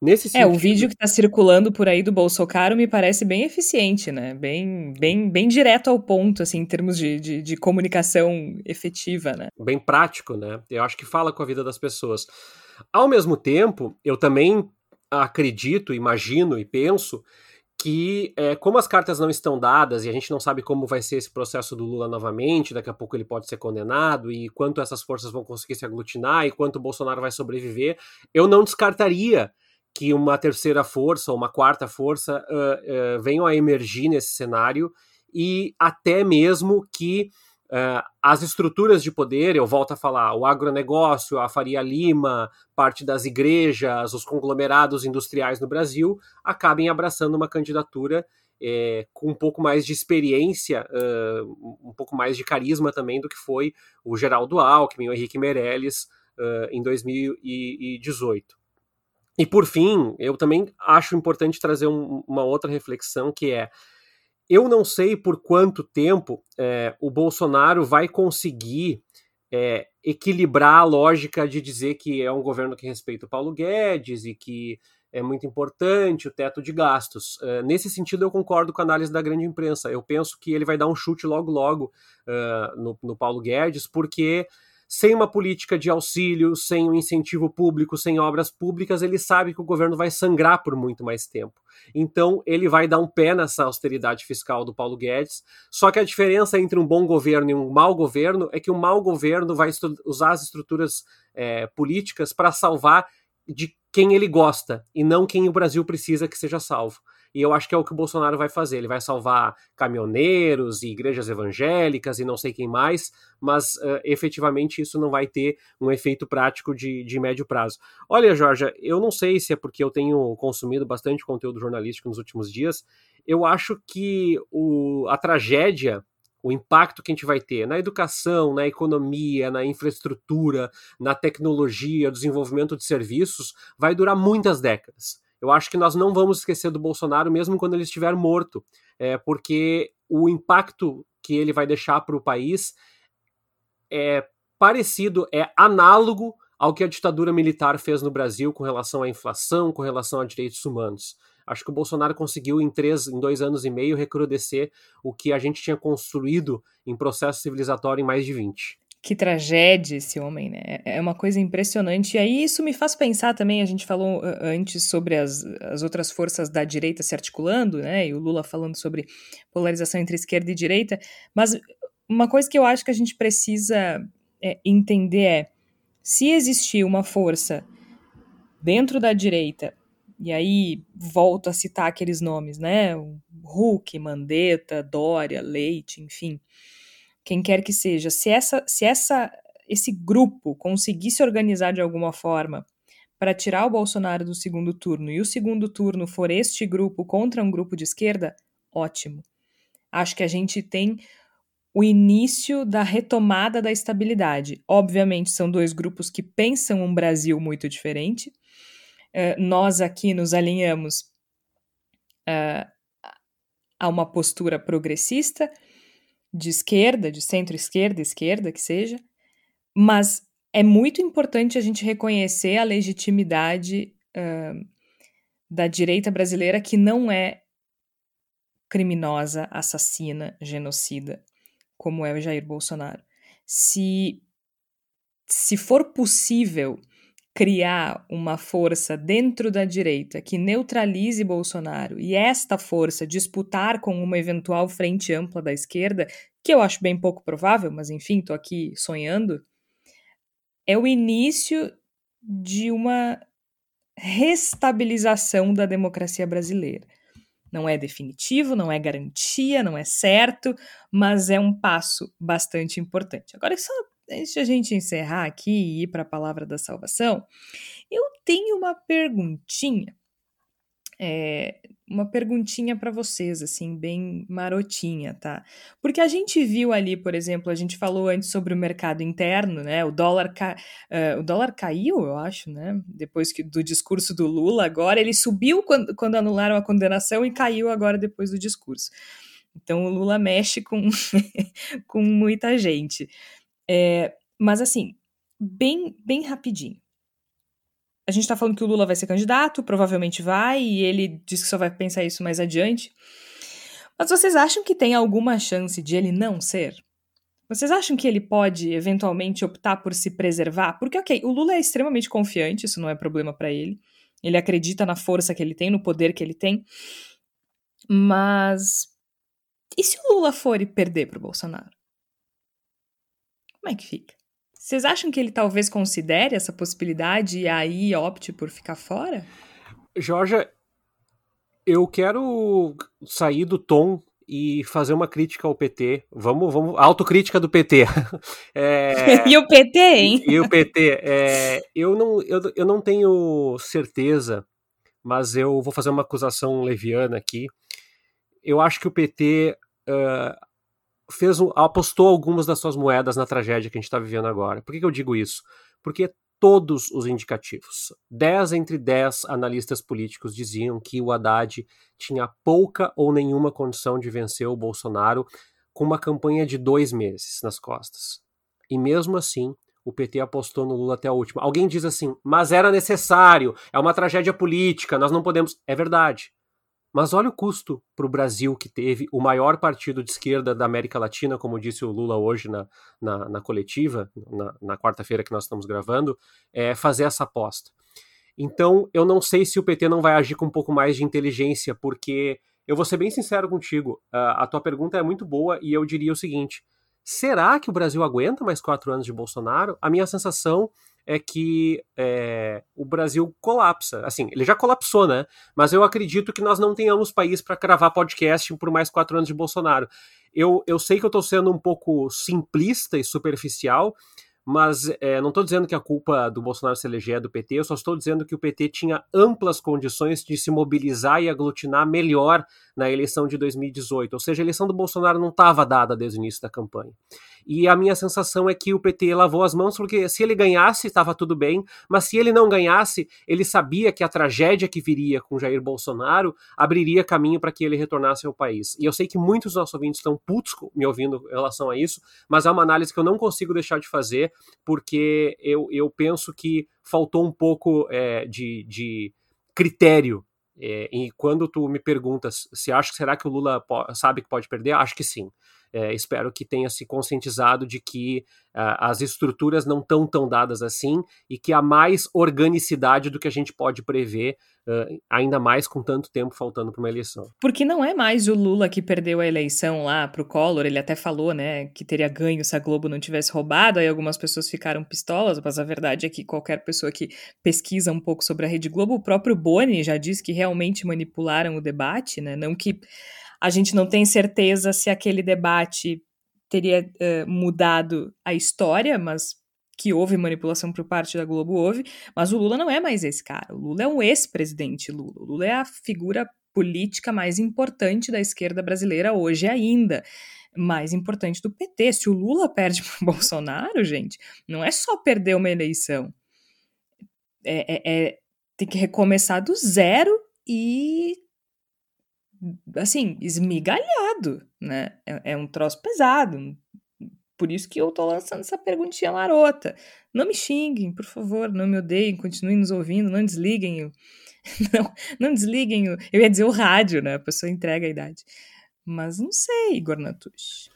Nesse sentido... É, o vídeo que está circulando por aí do Bolsonaro me parece bem eficiente, né? Bem, bem, bem direto ao ponto, assim, em termos de, de, de comunicação efetiva, né? Bem prático, né? Eu acho que fala com a vida das pessoas. Ao mesmo tempo, eu também acredito, imagino e penso que, é, como as cartas não estão dadas e a gente não sabe como vai ser esse processo do Lula novamente, daqui a pouco ele pode ser condenado e quanto essas forças vão conseguir se aglutinar e quanto o Bolsonaro vai sobreviver, eu não descartaria que uma terceira força ou uma quarta força uh, uh, venham a emergir nesse cenário e até mesmo que as estruturas de poder, eu volto a falar, o agronegócio, a Faria Lima, parte das igrejas, os conglomerados industriais no Brasil, acabem abraçando uma candidatura é, com um pouco mais de experiência, uh, um pouco mais de carisma também do que foi o Geraldo Alckmin, o Henrique Meirelles uh, em 2018. E por fim, eu também acho importante trazer um, uma outra reflexão que é eu não sei por quanto tempo é, o Bolsonaro vai conseguir é, equilibrar a lógica de dizer que é um governo que respeita o Paulo Guedes e que é muito importante o teto de gastos. É, nesse sentido, eu concordo com a análise da grande imprensa. Eu penso que ele vai dar um chute logo, logo uh, no, no Paulo Guedes, porque sem uma política de auxílio, sem um incentivo público, sem obras públicas, ele sabe que o governo vai sangrar por muito mais tempo. Então, ele vai dar um pé nessa austeridade fiscal do Paulo Guedes. Só que a diferença entre um bom governo e um mau governo é que o mau governo vai usar as estruturas é, políticas para salvar de quem ele gosta e não quem o Brasil precisa que seja salvo. E eu acho que é o que o Bolsonaro vai fazer. Ele vai salvar caminhoneiros e igrejas evangélicas e não sei quem mais, mas uh, efetivamente isso não vai ter um efeito prático de, de médio prazo. Olha, Jorge, eu não sei se é porque eu tenho consumido bastante conteúdo jornalístico nos últimos dias. Eu acho que o, a tragédia o impacto que a gente vai ter na educação, na economia, na infraestrutura, na tecnologia, desenvolvimento de serviços, vai durar muitas décadas eu acho que nós não vamos esquecer do Bolsonaro mesmo quando ele estiver morto, é, porque o impacto que ele vai deixar para o país é parecido, é análogo ao que a ditadura militar fez no Brasil com relação à inflação, com relação a direitos humanos. Acho que o Bolsonaro conseguiu em três, em dois anos e meio recrudescer o que a gente tinha construído em processo civilizatório em mais de 20 que tragédia esse homem, né? É uma coisa impressionante. E aí isso me faz pensar também, a gente falou antes sobre as, as outras forças da direita se articulando, né? E o Lula falando sobre polarização entre esquerda e direita. Mas uma coisa que eu acho que a gente precisa é, entender é se existir uma força dentro da direita, e aí volto a citar aqueles nomes, né? Huck, Mandetta, Dória, Leite, enfim quem quer que seja, se essa, se essa, esse grupo conseguir se organizar de alguma forma para tirar o Bolsonaro do segundo turno e o segundo turno for este grupo contra um grupo de esquerda, ótimo. Acho que a gente tem o início da retomada da estabilidade. Obviamente, são dois grupos que pensam um Brasil muito diferente. Uh, nós aqui nos alinhamos uh, a uma postura progressista, de esquerda, de centro-esquerda, esquerda, que seja, mas é muito importante a gente reconhecer a legitimidade uh, da direita brasileira que não é criminosa, assassina, genocida, como é o Jair Bolsonaro. Se, se for possível criar uma força dentro da direita que neutralize Bolsonaro e esta força disputar com uma eventual frente ampla da esquerda, que eu acho bem pouco provável, mas enfim, estou aqui sonhando, é o início de uma restabilização da democracia brasileira. Não é definitivo, não é garantia, não é certo, mas é um passo bastante importante. Agora, só antes de a gente encerrar aqui e ir para a palavra da salvação, eu tenho uma perguntinha. É, uma perguntinha para vocês, assim, bem marotinha, tá? Porque a gente viu ali, por exemplo, a gente falou antes sobre o mercado interno, né? O dólar, ca... Uh, o dólar caiu, eu acho, né? Depois que, do discurso do Lula, agora ele subiu quando, quando anularam a condenação e caiu agora depois do discurso. Então o Lula mexe com, [LAUGHS] com muita gente. É, mas assim, bem, bem rapidinho. A gente está falando que o Lula vai ser candidato, provavelmente vai, e ele diz que só vai pensar isso mais adiante. Mas vocês acham que tem alguma chance de ele não ser? Vocês acham que ele pode eventualmente optar por se preservar? Porque, ok, o Lula é extremamente confiante, isso não é problema para ele. Ele acredita na força que ele tem, no poder que ele tem. Mas. E se o Lula for e perder pro Bolsonaro? Como é que fica? Vocês acham que ele talvez considere essa possibilidade e aí opte por ficar fora? Jorge, eu quero sair do tom e fazer uma crítica ao PT. Vamos, vamos, autocrítica do PT. [LAUGHS] é, [LAUGHS] e o PT, hein? E, e o PT. É, eu, não, eu, eu não tenho certeza, mas eu vou fazer uma acusação leviana aqui. Eu acho que o PT uh, fez um, apostou algumas das suas moedas na tragédia que a gente está vivendo agora. Por que, que eu digo isso? Porque todos os indicativos, 10 entre 10 analistas políticos diziam que o Haddad tinha pouca ou nenhuma condição de vencer o Bolsonaro com uma campanha de dois meses nas costas. E mesmo assim, o PT apostou no Lula até a última. Alguém diz assim, mas era necessário, é uma tragédia política, nós não podemos. É verdade. Mas olha o custo para o Brasil que teve o maior partido de esquerda da América Latina, como disse o Lula hoje na, na, na coletiva, na, na quarta-feira que nós estamos gravando, é fazer essa aposta. Então, eu não sei se o PT não vai agir com um pouco mais de inteligência, porque eu vou ser bem sincero contigo, a tua pergunta é muito boa e eu diria o seguinte: será que o Brasil aguenta mais quatro anos de Bolsonaro? A minha sensação é que é, o Brasil colapsa. Assim, ele já colapsou, né? Mas eu acredito que nós não tenhamos país para cravar podcast por mais quatro anos de Bolsonaro. Eu, eu sei que eu estou sendo um pouco simplista e superficial, mas é, não estou dizendo que a culpa do Bolsonaro se eleger é do PT, eu só estou dizendo que o PT tinha amplas condições de se mobilizar e aglutinar melhor na eleição de 2018. Ou seja, a eleição do Bolsonaro não estava dada desde o início da campanha. E a minha sensação é que o PT lavou as mãos, porque se ele ganhasse, estava tudo bem, mas se ele não ganhasse, ele sabia que a tragédia que viria com Jair Bolsonaro abriria caminho para que ele retornasse ao país. E eu sei que muitos dos nossos ouvintes estão putos me ouvindo em relação a isso, mas é uma análise que eu não consigo deixar de fazer, porque eu, eu penso que faltou um pouco é, de, de critério é, e quando tu me perguntas se acho será que o Lula sabe que pode perder, acho que sim é, espero que tenha se conscientizado de que uh, as estruturas não estão tão dadas assim e que há mais organicidade do que a gente pode prever, uh, ainda mais com tanto tempo faltando para uma eleição. Porque não é mais o Lula que perdeu a eleição lá para o Collor, ele até falou, né, que teria ganho se a Globo não tivesse roubado, aí algumas pessoas ficaram pistolas, mas a verdade é que qualquer pessoa que pesquisa um pouco sobre a Rede Globo, o próprio Boni já disse que realmente manipularam o debate, né, não que a gente não tem certeza se aquele debate teria uh, mudado a história, mas que houve manipulação por parte da Globo, houve. Mas o Lula não é mais esse cara. O Lula é um ex-presidente Lula. O Lula é a figura política mais importante da esquerda brasileira hoje ainda. Mais importante do PT. Se o Lula perde [LAUGHS] para o Bolsonaro, gente, não é só perder uma eleição. É, é, é, tem que recomeçar do zero e assim, esmigalhado, né? É, é um troço pesado. Por isso que eu tô lançando essa perguntinha marota. Não me xinguem, por favor, não me odeiem, continuem nos ouvindo, não desliguem. [LAUGHS] Não, não desliguem o... Eu ia dizer o rádio, né? A pessoa entrega a idade. Mas não sei, Igor Natush.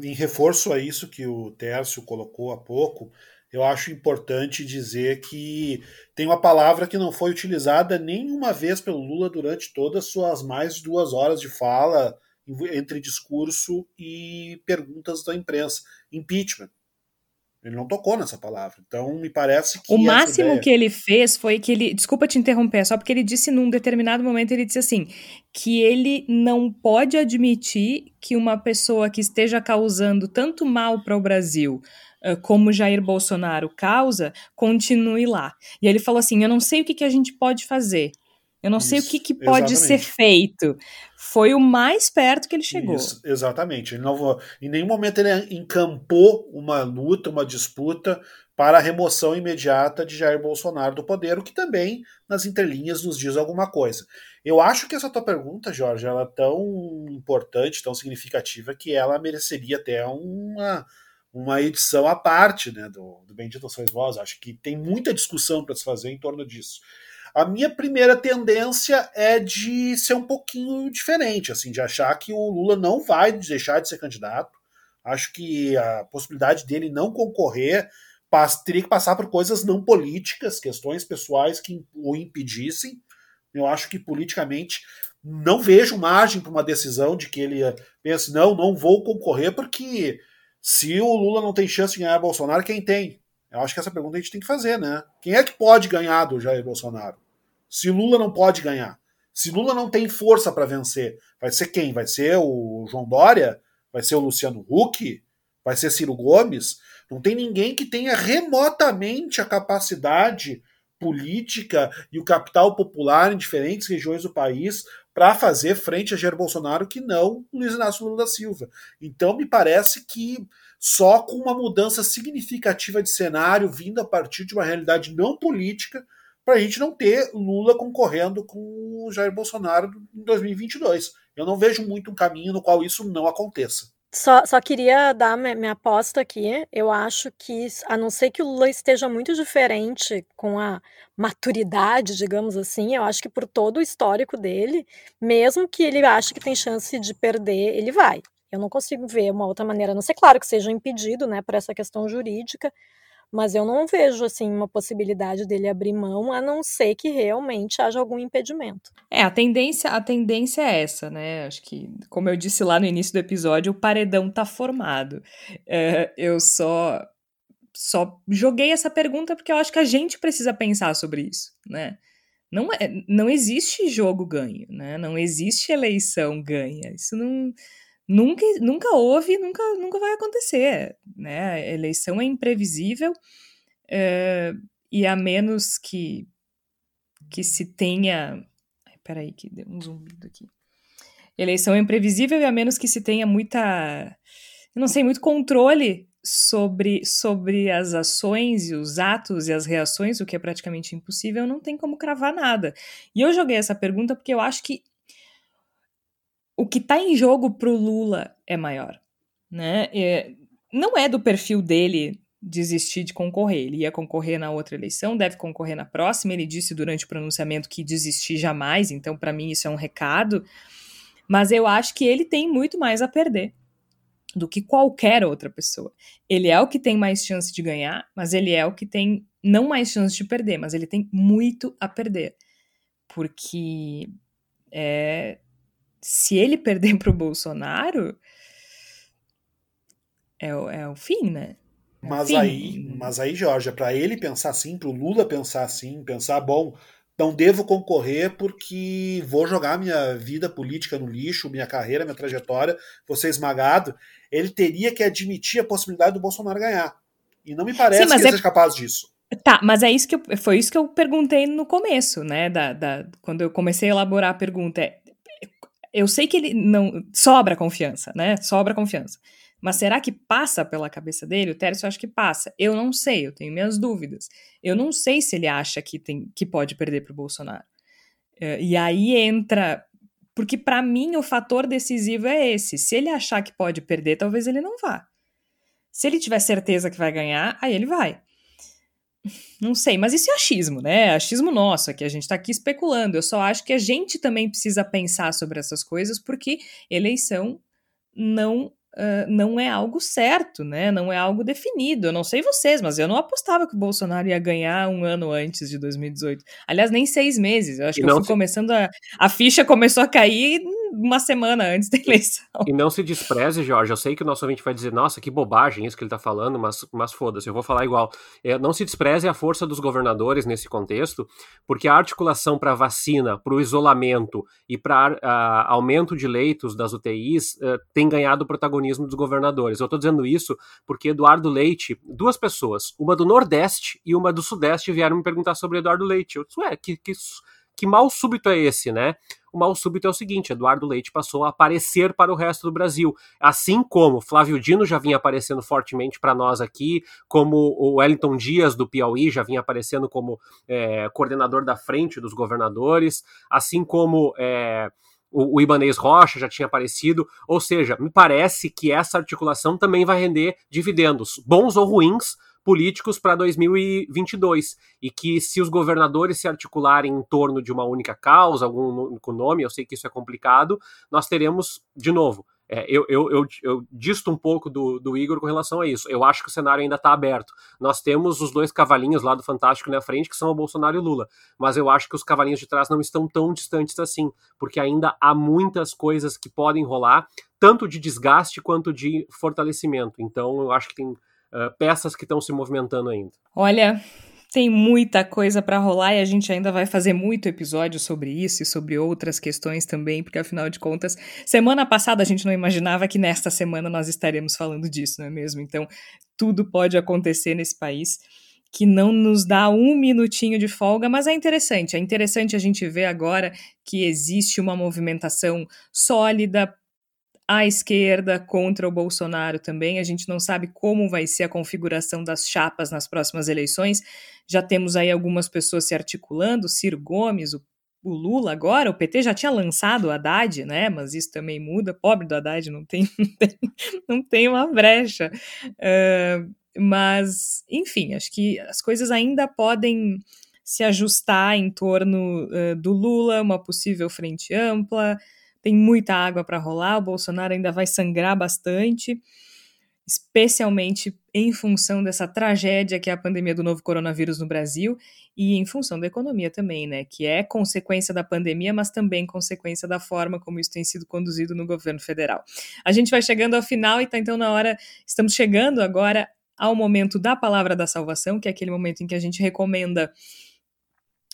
Em reforço a isso que o Tércio colocou há pouco, eu acho importante dizer que tem uma palavra que não foi utilizada nenhuma vez pelo Lula durante todas as suas mais de duas horas de fala entre discurso e perguntas da imprensa: impeachment. Ele não tocou nessa palavra. Então, me parece que. O máximo ideia... que ele fez foi que ele. Desculpa te interromper, só porque ele disse num determinado momento: ele disse assim, que ele não pode admitir que uma pessoa que esteja causando tanto mal para o Brasil como Jair Bolsonaro causa, continue lá. E ele falou assim: eu não sei o que, que a gente pode fazer. Eu não Isso, sei o que, que pode exatamente. ser feito. Foi o mais perto que ele chegou. Isso, exatamente. Ele não, em nenhum momento ele encampou uma luta, uma disputa para a remoção imediata de Jair Bolsonaro do poder, o que também, nas entrelinhas, nos diz alguma coisa. Eu acho que essa tua pergunta, Jorge, ela é tão importante, tão significativa, que ela mereceria até uma, uma edição à parte né, do, do Bendito Sois Vós. Acho que tem muita discussão para se fazer em torno disso. A minha primeira tendência é de ser um pouquinho diferente, assim, de achar que o Lula não vai deixar de ser candidato. Acho que a possibilidade dele não concorrer teria que passar por coisas não políticas, questões pessoais que o impedissem. Eu acho que politicamente não vejo margem para uma decisão de que ele pense, não, não vou concorrer, porque se o Lula não tem chance de ganhar Bolsonaro, quem tem? Eu acho que essa pergunta a gente tem que fazer, né? Quem é que pode ganhar do Jair Bolsonaro? Se Lula não pode ganhar, se Lula não tem força para vencer, vai ser quem? Vai ser o João Dória? Vai ser o Luciano Huck? Vai ser Ciro Gomes? Não tem ninguém que tenha remotamente a capacidade política e o capital popular em diferentes regiões do país para fazer frente a Jair Bolsonaro que não Luiz Inácio Lula da Silva. Então me parece que só com uma mudança significativa de cenário vindo a partir de uma realidade não política para a gente não ter Lula concorrendo com o Jair Bolsonaro em 2022. Eu não vejo muito um caminho no qual isso não aconteça. Só, só queria dar minha, minha aposta aqui. Eu acho que, a não ser que o Lula esteja muito diferente com a maturidade, digamos assim, eu acho que por todo o histórico dele, mesmo que ele ache que tem chance de perder, ele vai. Eu não consigo ver uma outra maneira, a não ser claro que seja impedido, né, por essa questão jurídica, mas eu não vejo assim uma possibilidade dele abrir mão, a não ser que realmente haja algum impedimento. É, a tendência, a tendência é essa, né? Acho que, como eu disse lá no início do episódio, o paredão tá formado. É, eu só só joguei essa pergunta porque eu acho que a gente precisa pensar sobre isso, né? Não, é, não existe jogo ganho, né? Não existe eleição ganha. Isso não nunca, nunca houve, nunca, nunca vai acontecer, né? A eleição é imprevisível é, e a menos que que se tenha, peraí que deu um zumbido aqui. Eleição é imprevisível e a menos que se tenha muita, eu não sei, muito controle sobre, sobre as ações e os atos e as reações, o que é praticamente impossível, não tem como cravar nada. E eu joguei essa pergunta porque eu acho que o que está em jogo para o Lula é maior. Né? É, não é do perfil dele desistir de concorrer. Ele ia concorrer na outra eleição, deve concorrer na próxima. Ele disse durante o pronunciamento que desistir jamais, então, para mim, isso é um recado. Mas eu acho que ele tem muito mais a perder do que qualquer outra pessoa. Ele é o que tem mais chance de ganhar, mas ele é o que tem não mais chance de perder, mas ele tem muito a perder. Porque é, se ele perder para o Bolsonaro, é, é, o fim, né? É mas fim. aí, mas aí, Jorge, para ele pensar assim, para o Lula pensar assim, pensar bom, não devo concorrer porque vou jogar minha vida política no lixo, minha carreira, minha trajetória, vou ser esmagado. Ele teria que admitir a possibilidade do Bolsonaro ganhar. E não me parece Sim, que ele é... seja capaz disso. Tá, mas é isso que eu, foi isso que eu perguntei no começo, né? Da, da, quando eu comecei a elaborar a pergunta. É, eu sei que ele não. Sobra confiança, né? Sobra confiança. Mas será que passa pela cabeça dele? O Tércio acho que passa. Eu não sei, eu tenho minhas dúvidas. Eu não sei se ele acha que, tem, que pode perder para o Bolsonaro. Uh, e aí entra. Porque para mim o fator decisivo é esse. Se ele achar que pode perder, talvez ele não vá. Se ele tiver certeza que vai ganhar, aí ele vai. Não sei, mas isso é achismo, né? Achismo nosso, que a gente está aqui especulando. Eu só acho que a gente também precisa pensar sobre essas coisas, porque eleição não Uh, não é algo certo, né? Não é algo definido. Eu não sei vocês, mas eu não apostava que o Bolsonaro ia ganhar um ano antes de 2018. Aliás, nem seis meses. Eu acho e que eu fui se... começando a. A ficha começou a cair uma semana antes da eleição. E não se despreze, Jorge. Eu sei que o nosso ouvinte vai dizer, nossa, que bobagem isso que ele está falando, mas, mas foda-se, eu vou falar igual. É, não se despreze a força dos governadores nesse contexto, porque a articulação para vacina, para o isolamento e para uh, aumento de leitos das UTIs uh, tem ganhado protagonismo dos governadores. Eu estou dizendo isso porque Eduardo Leite, duas pessoas, uma do Nordeste e uma do Sudeste, vieram me perguntar sobre Eduardo Leite. Eu disse, ué, que, que, que mal súbito é esse, né? O mal súbito é o seguinte: Eduardo Leite passou a aparecer para o resto do Brasil. Assim como Flávio Dino já vinha aparecendo fortemente para nós aqui, como o Wellington Dias do Piauí já vinha aparecendo como é, coordenador da frente dos governadores, assim como. É, o, Ibanês Rocha já tinha aparecido, ou seja, me parece que essa articulação também vai render dividendos, bons ou ruins, políticos para 2022 e que se os governadores se articularem em torno de uma única causa, algum único nome, eu sei que isso é complicado, nós teremos, de novo, é, eu, eu, eu, eu, disto um pouco do, do, Igor com relação a isso. Eu acho que o cenário ainda está aberto. Nós temos os dois cavalinhos lá do Fantástico na frente, que são o Bolsonaro e o Lula. Mas eu acho que os cavalinhos de trás não estão tão distantes assim, porque ainda há muitas coisas que podem rolar, tanto de desgaste quanto de fortalecimento. Então eu acho que tem uh, peças que estão se movimentando ainda. Olha, tem muita coisa para rolar e a gente ainda vai fazer muito episódio sobre isso e sobre outras questões também, porque afinal de contas, semana passada a gente não imaginava que nesta semana nós estaremos falando disso, não é mesmo? Então, tudo pode acontecer nesse país que não nos dá um minutinho de folga, mas é interessante. É interessante a gente ver agora que existe uma movimentação sólida à esquerda contra o Bolsonaro também. A gente não sabe como vai ser a configuração das chapas nas próximas eleições. Já temos aí algumas pessoas se articulando, Ciro Gomes, o, o Lula agora, o PT já tinha lançado o Haddad, né? Mas isso também muda. Pobre do Haddad, não tem, [LAUGHS] não tem, não tem uma brecha. Uh, mas, enfim, acho que as coisas ainda podem se ajustar em torno uh, do Lula, uma possível frente ampla tem muita água para rolar, o Bolsonaro ainda vai sangrar bastante. especialmente em função dessa tragédia que é a pandemia do novo coronavírus no Brasil e em função da economia também, né, que é consequência da pandemia, mas também consequência da forma como isso tem sido conduzido no governo federal. A gente vai chegando ao final e tá então na hora, estamos chegando agora ao momento da palavra da salvação, que é aquele momento em que a gente recomenda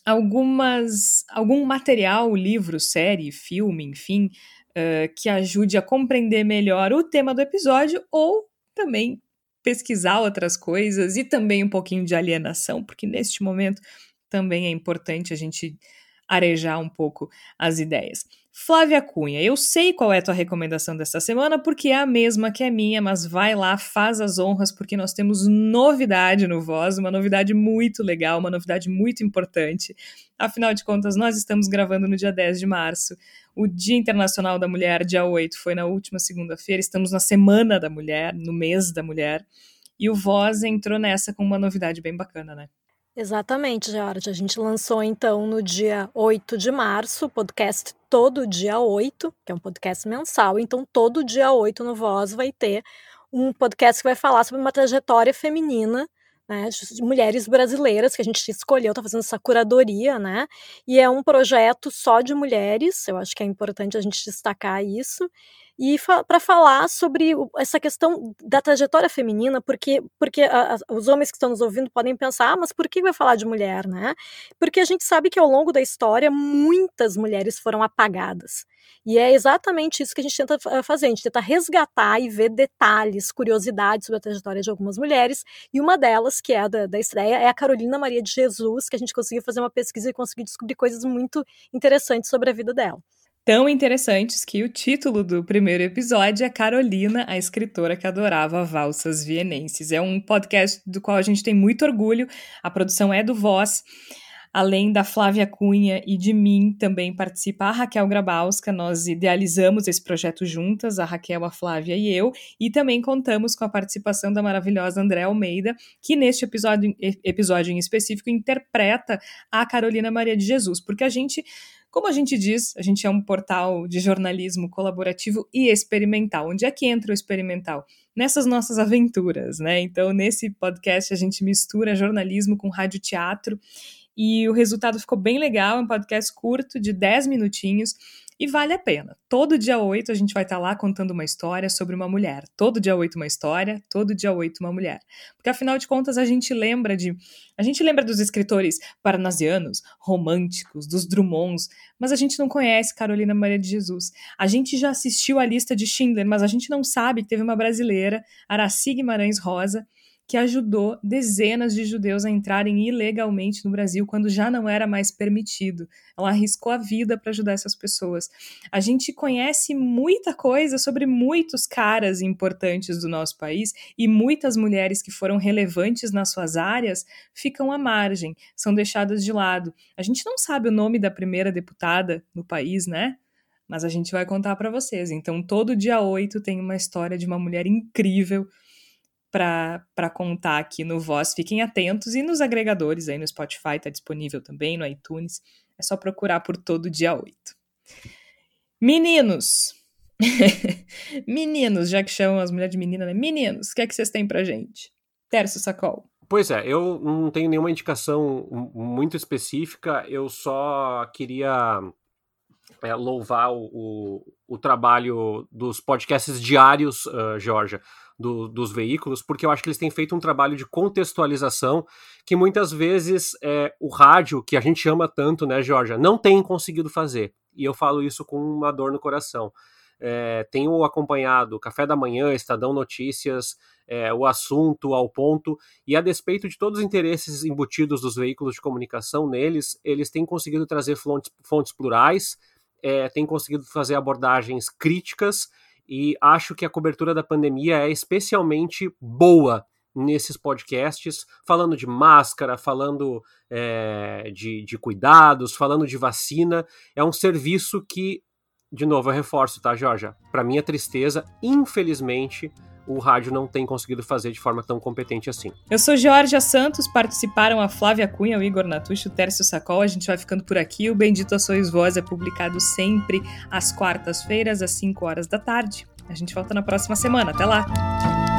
algumas algum material, livro, série, filme, enfim, uh, que ajude a compreender melhor o tema do episódio ou também pesquisar outras coisas e também um pouquinho de alienação, porque neste momento também é importante a gente arejar um pouco as ideias. Flávia Cunha, eu sei qual é a tua recomendação desta semana, porque é a mesma que a minha, mas vai lá, faz as honras, porque nós temos novidade no Voz, uma novidade muito legal, uma novidade muito importante. Afinal de contas, nós estamos gravando no dia 10 de março, o Dia Internacional da Mulher, dia 8, foi na última segunda-feira, estamos na Semana da Mulher, no mês da mulher, e o Voz entrou nessa com uma novidade bem bacana, né? Exatamente, Georgia. A gente lançou então no dia 8 de março o podcast Todo Dia 8, que é um podcast mensal. Então, todo dia 8 no Voz vai ter um podcast que vai falar sobre uma trajetória feminina né, de mulheres brasileiras que a gente escolheu, está fazendo essa curadoria, né? E é um projeto só de mulheres, eu acho que é importante a gente destacar isso e fa para falar sobre essa questão da trajetória feminina, porque, porque a, a, os homens que estão nos ouvindo podem pensar, ah, mas por que vai falar de mulher, né? Porque a gente sabe que ao longo da história muitas mulheres foram apagadas. E é exatamente isso que a gente tenta fazer, a gente tenta resgatar e ver detalhes, curiosidades sobre a trajetória de algumas mulheres, e uma delas, que é a da, da estreia, é a Carolina Maria de Jesus, que a gente conseguiu fazer uma pesquisa e conseguiu descobrir coisas muito interessantes sobre a vida dela tão interessantes que o título do primeiro episódio é Carolina, a escritora que adorava valsas vienenses. É um podcast do qual a gente tem muito orgulho, a produção é do Voz. Além da Flávia Cunha e de mim, também participa a Raquel Grabowska. Nós idealizamos esse projeto juntas, a Raquel, a Flávia e eu, e também contamos com a participação da maravilhosa André Almeida, que neste episódio, episódio em específico interpreta a Carolina Maria de Jesus, porque a gente como a gente diz, a gente é um portal de jornalismo colaborativo e experimental. Onde é que entra o experimental? Nessas nossas aventuras, né? Então, nesse podcast, a gente mistura jornalismo com rádio teatro e o resultado ficou bem legal. É um podcast curto, de 10 minutinhos, e vale a pena. Todo dia 8 a gente vai estar tá lá contando uma história sobre uma mulher. Todo dia 8 uma história, todo dia 8 uma mulher. Porque afinal de contas a gente lembra de. A gente lembra dos escritores parnasianos, românticos, dos Drummonds, mas a gente não conhece Carolina Maria de Jesus. A gente já assistiu a lista de Schindler, mas a gente não sabe que teve uma brasileira, Araci Guimarães Rosa, que ajudou dezenas de judeus a entrarem ilegalmente no Brasil quando já não era mais permitido. Ela arriscou a vida para ajudar essas pessoas. A gente conhece muita coisa sobre muitos caras importantes do nosso país e muitas mulheres que foram relevantes nas suas áreas ficam à margem, são deixadas de lado. A gente não sabe o nome da primeira deputada no país, né? Mas a gente vai contar para vocês. Então, todo dia 8 tem uma história de uma mulher incrível para contar aqui no Voz. Fiquem atentos e nos agregadores aí no Spotify está disponível também, no iTunes. É só procurar por todo dia 8. Meninos! [LAUGHS] Meninos, já que chamam as mulheres de menina, né? Meninos, o que é que vocês têm pra gente? Tércio Sacol. Pois é, eu não tenho nenhuma indicação muito específica, eu só queria é, louvar o, o, o, trabalho dos podcasts diários, uh, Georgia do, dos veículos, porque eu acho que eles têm feito um trabalho de contextualização que muitas vezes é, o rádio, que a gente ama tanto, né, Georgia, não tem conseguido fazer. E eu falo isso com uma dor no coração. É, tenho acompanhado Café da Manhã, Estadão Notícias, é, o assunto ao ponto, e a despeito de todos os interesses embutidos dos veículos de comunicação neles, eles têm conseguido trazer fontes, fontes plurais, é, têm conseguido fazer abordagens críticas e acho que a cobertura da pandemia é especialmente boa nesses podcasts, falando de máscara, falando é, de, de cuidados, falando de vacina. É um serviço que, de novo, eu reforço, tá, Jorge? Para minha tristeza, infelizmente, o rádio não tem conseguido fazer de forma tão competente assim. Eu sou Georgia Santos, participaram a Flávia Cunha, o Igor Natucci, o Tércio Sacol. A gente vai ficando por aqui. O Bendito Sois Voz é publicado sempre às quartas-feiras, às 5 horas da tarde. A gente volta na próxima semana. Até lá!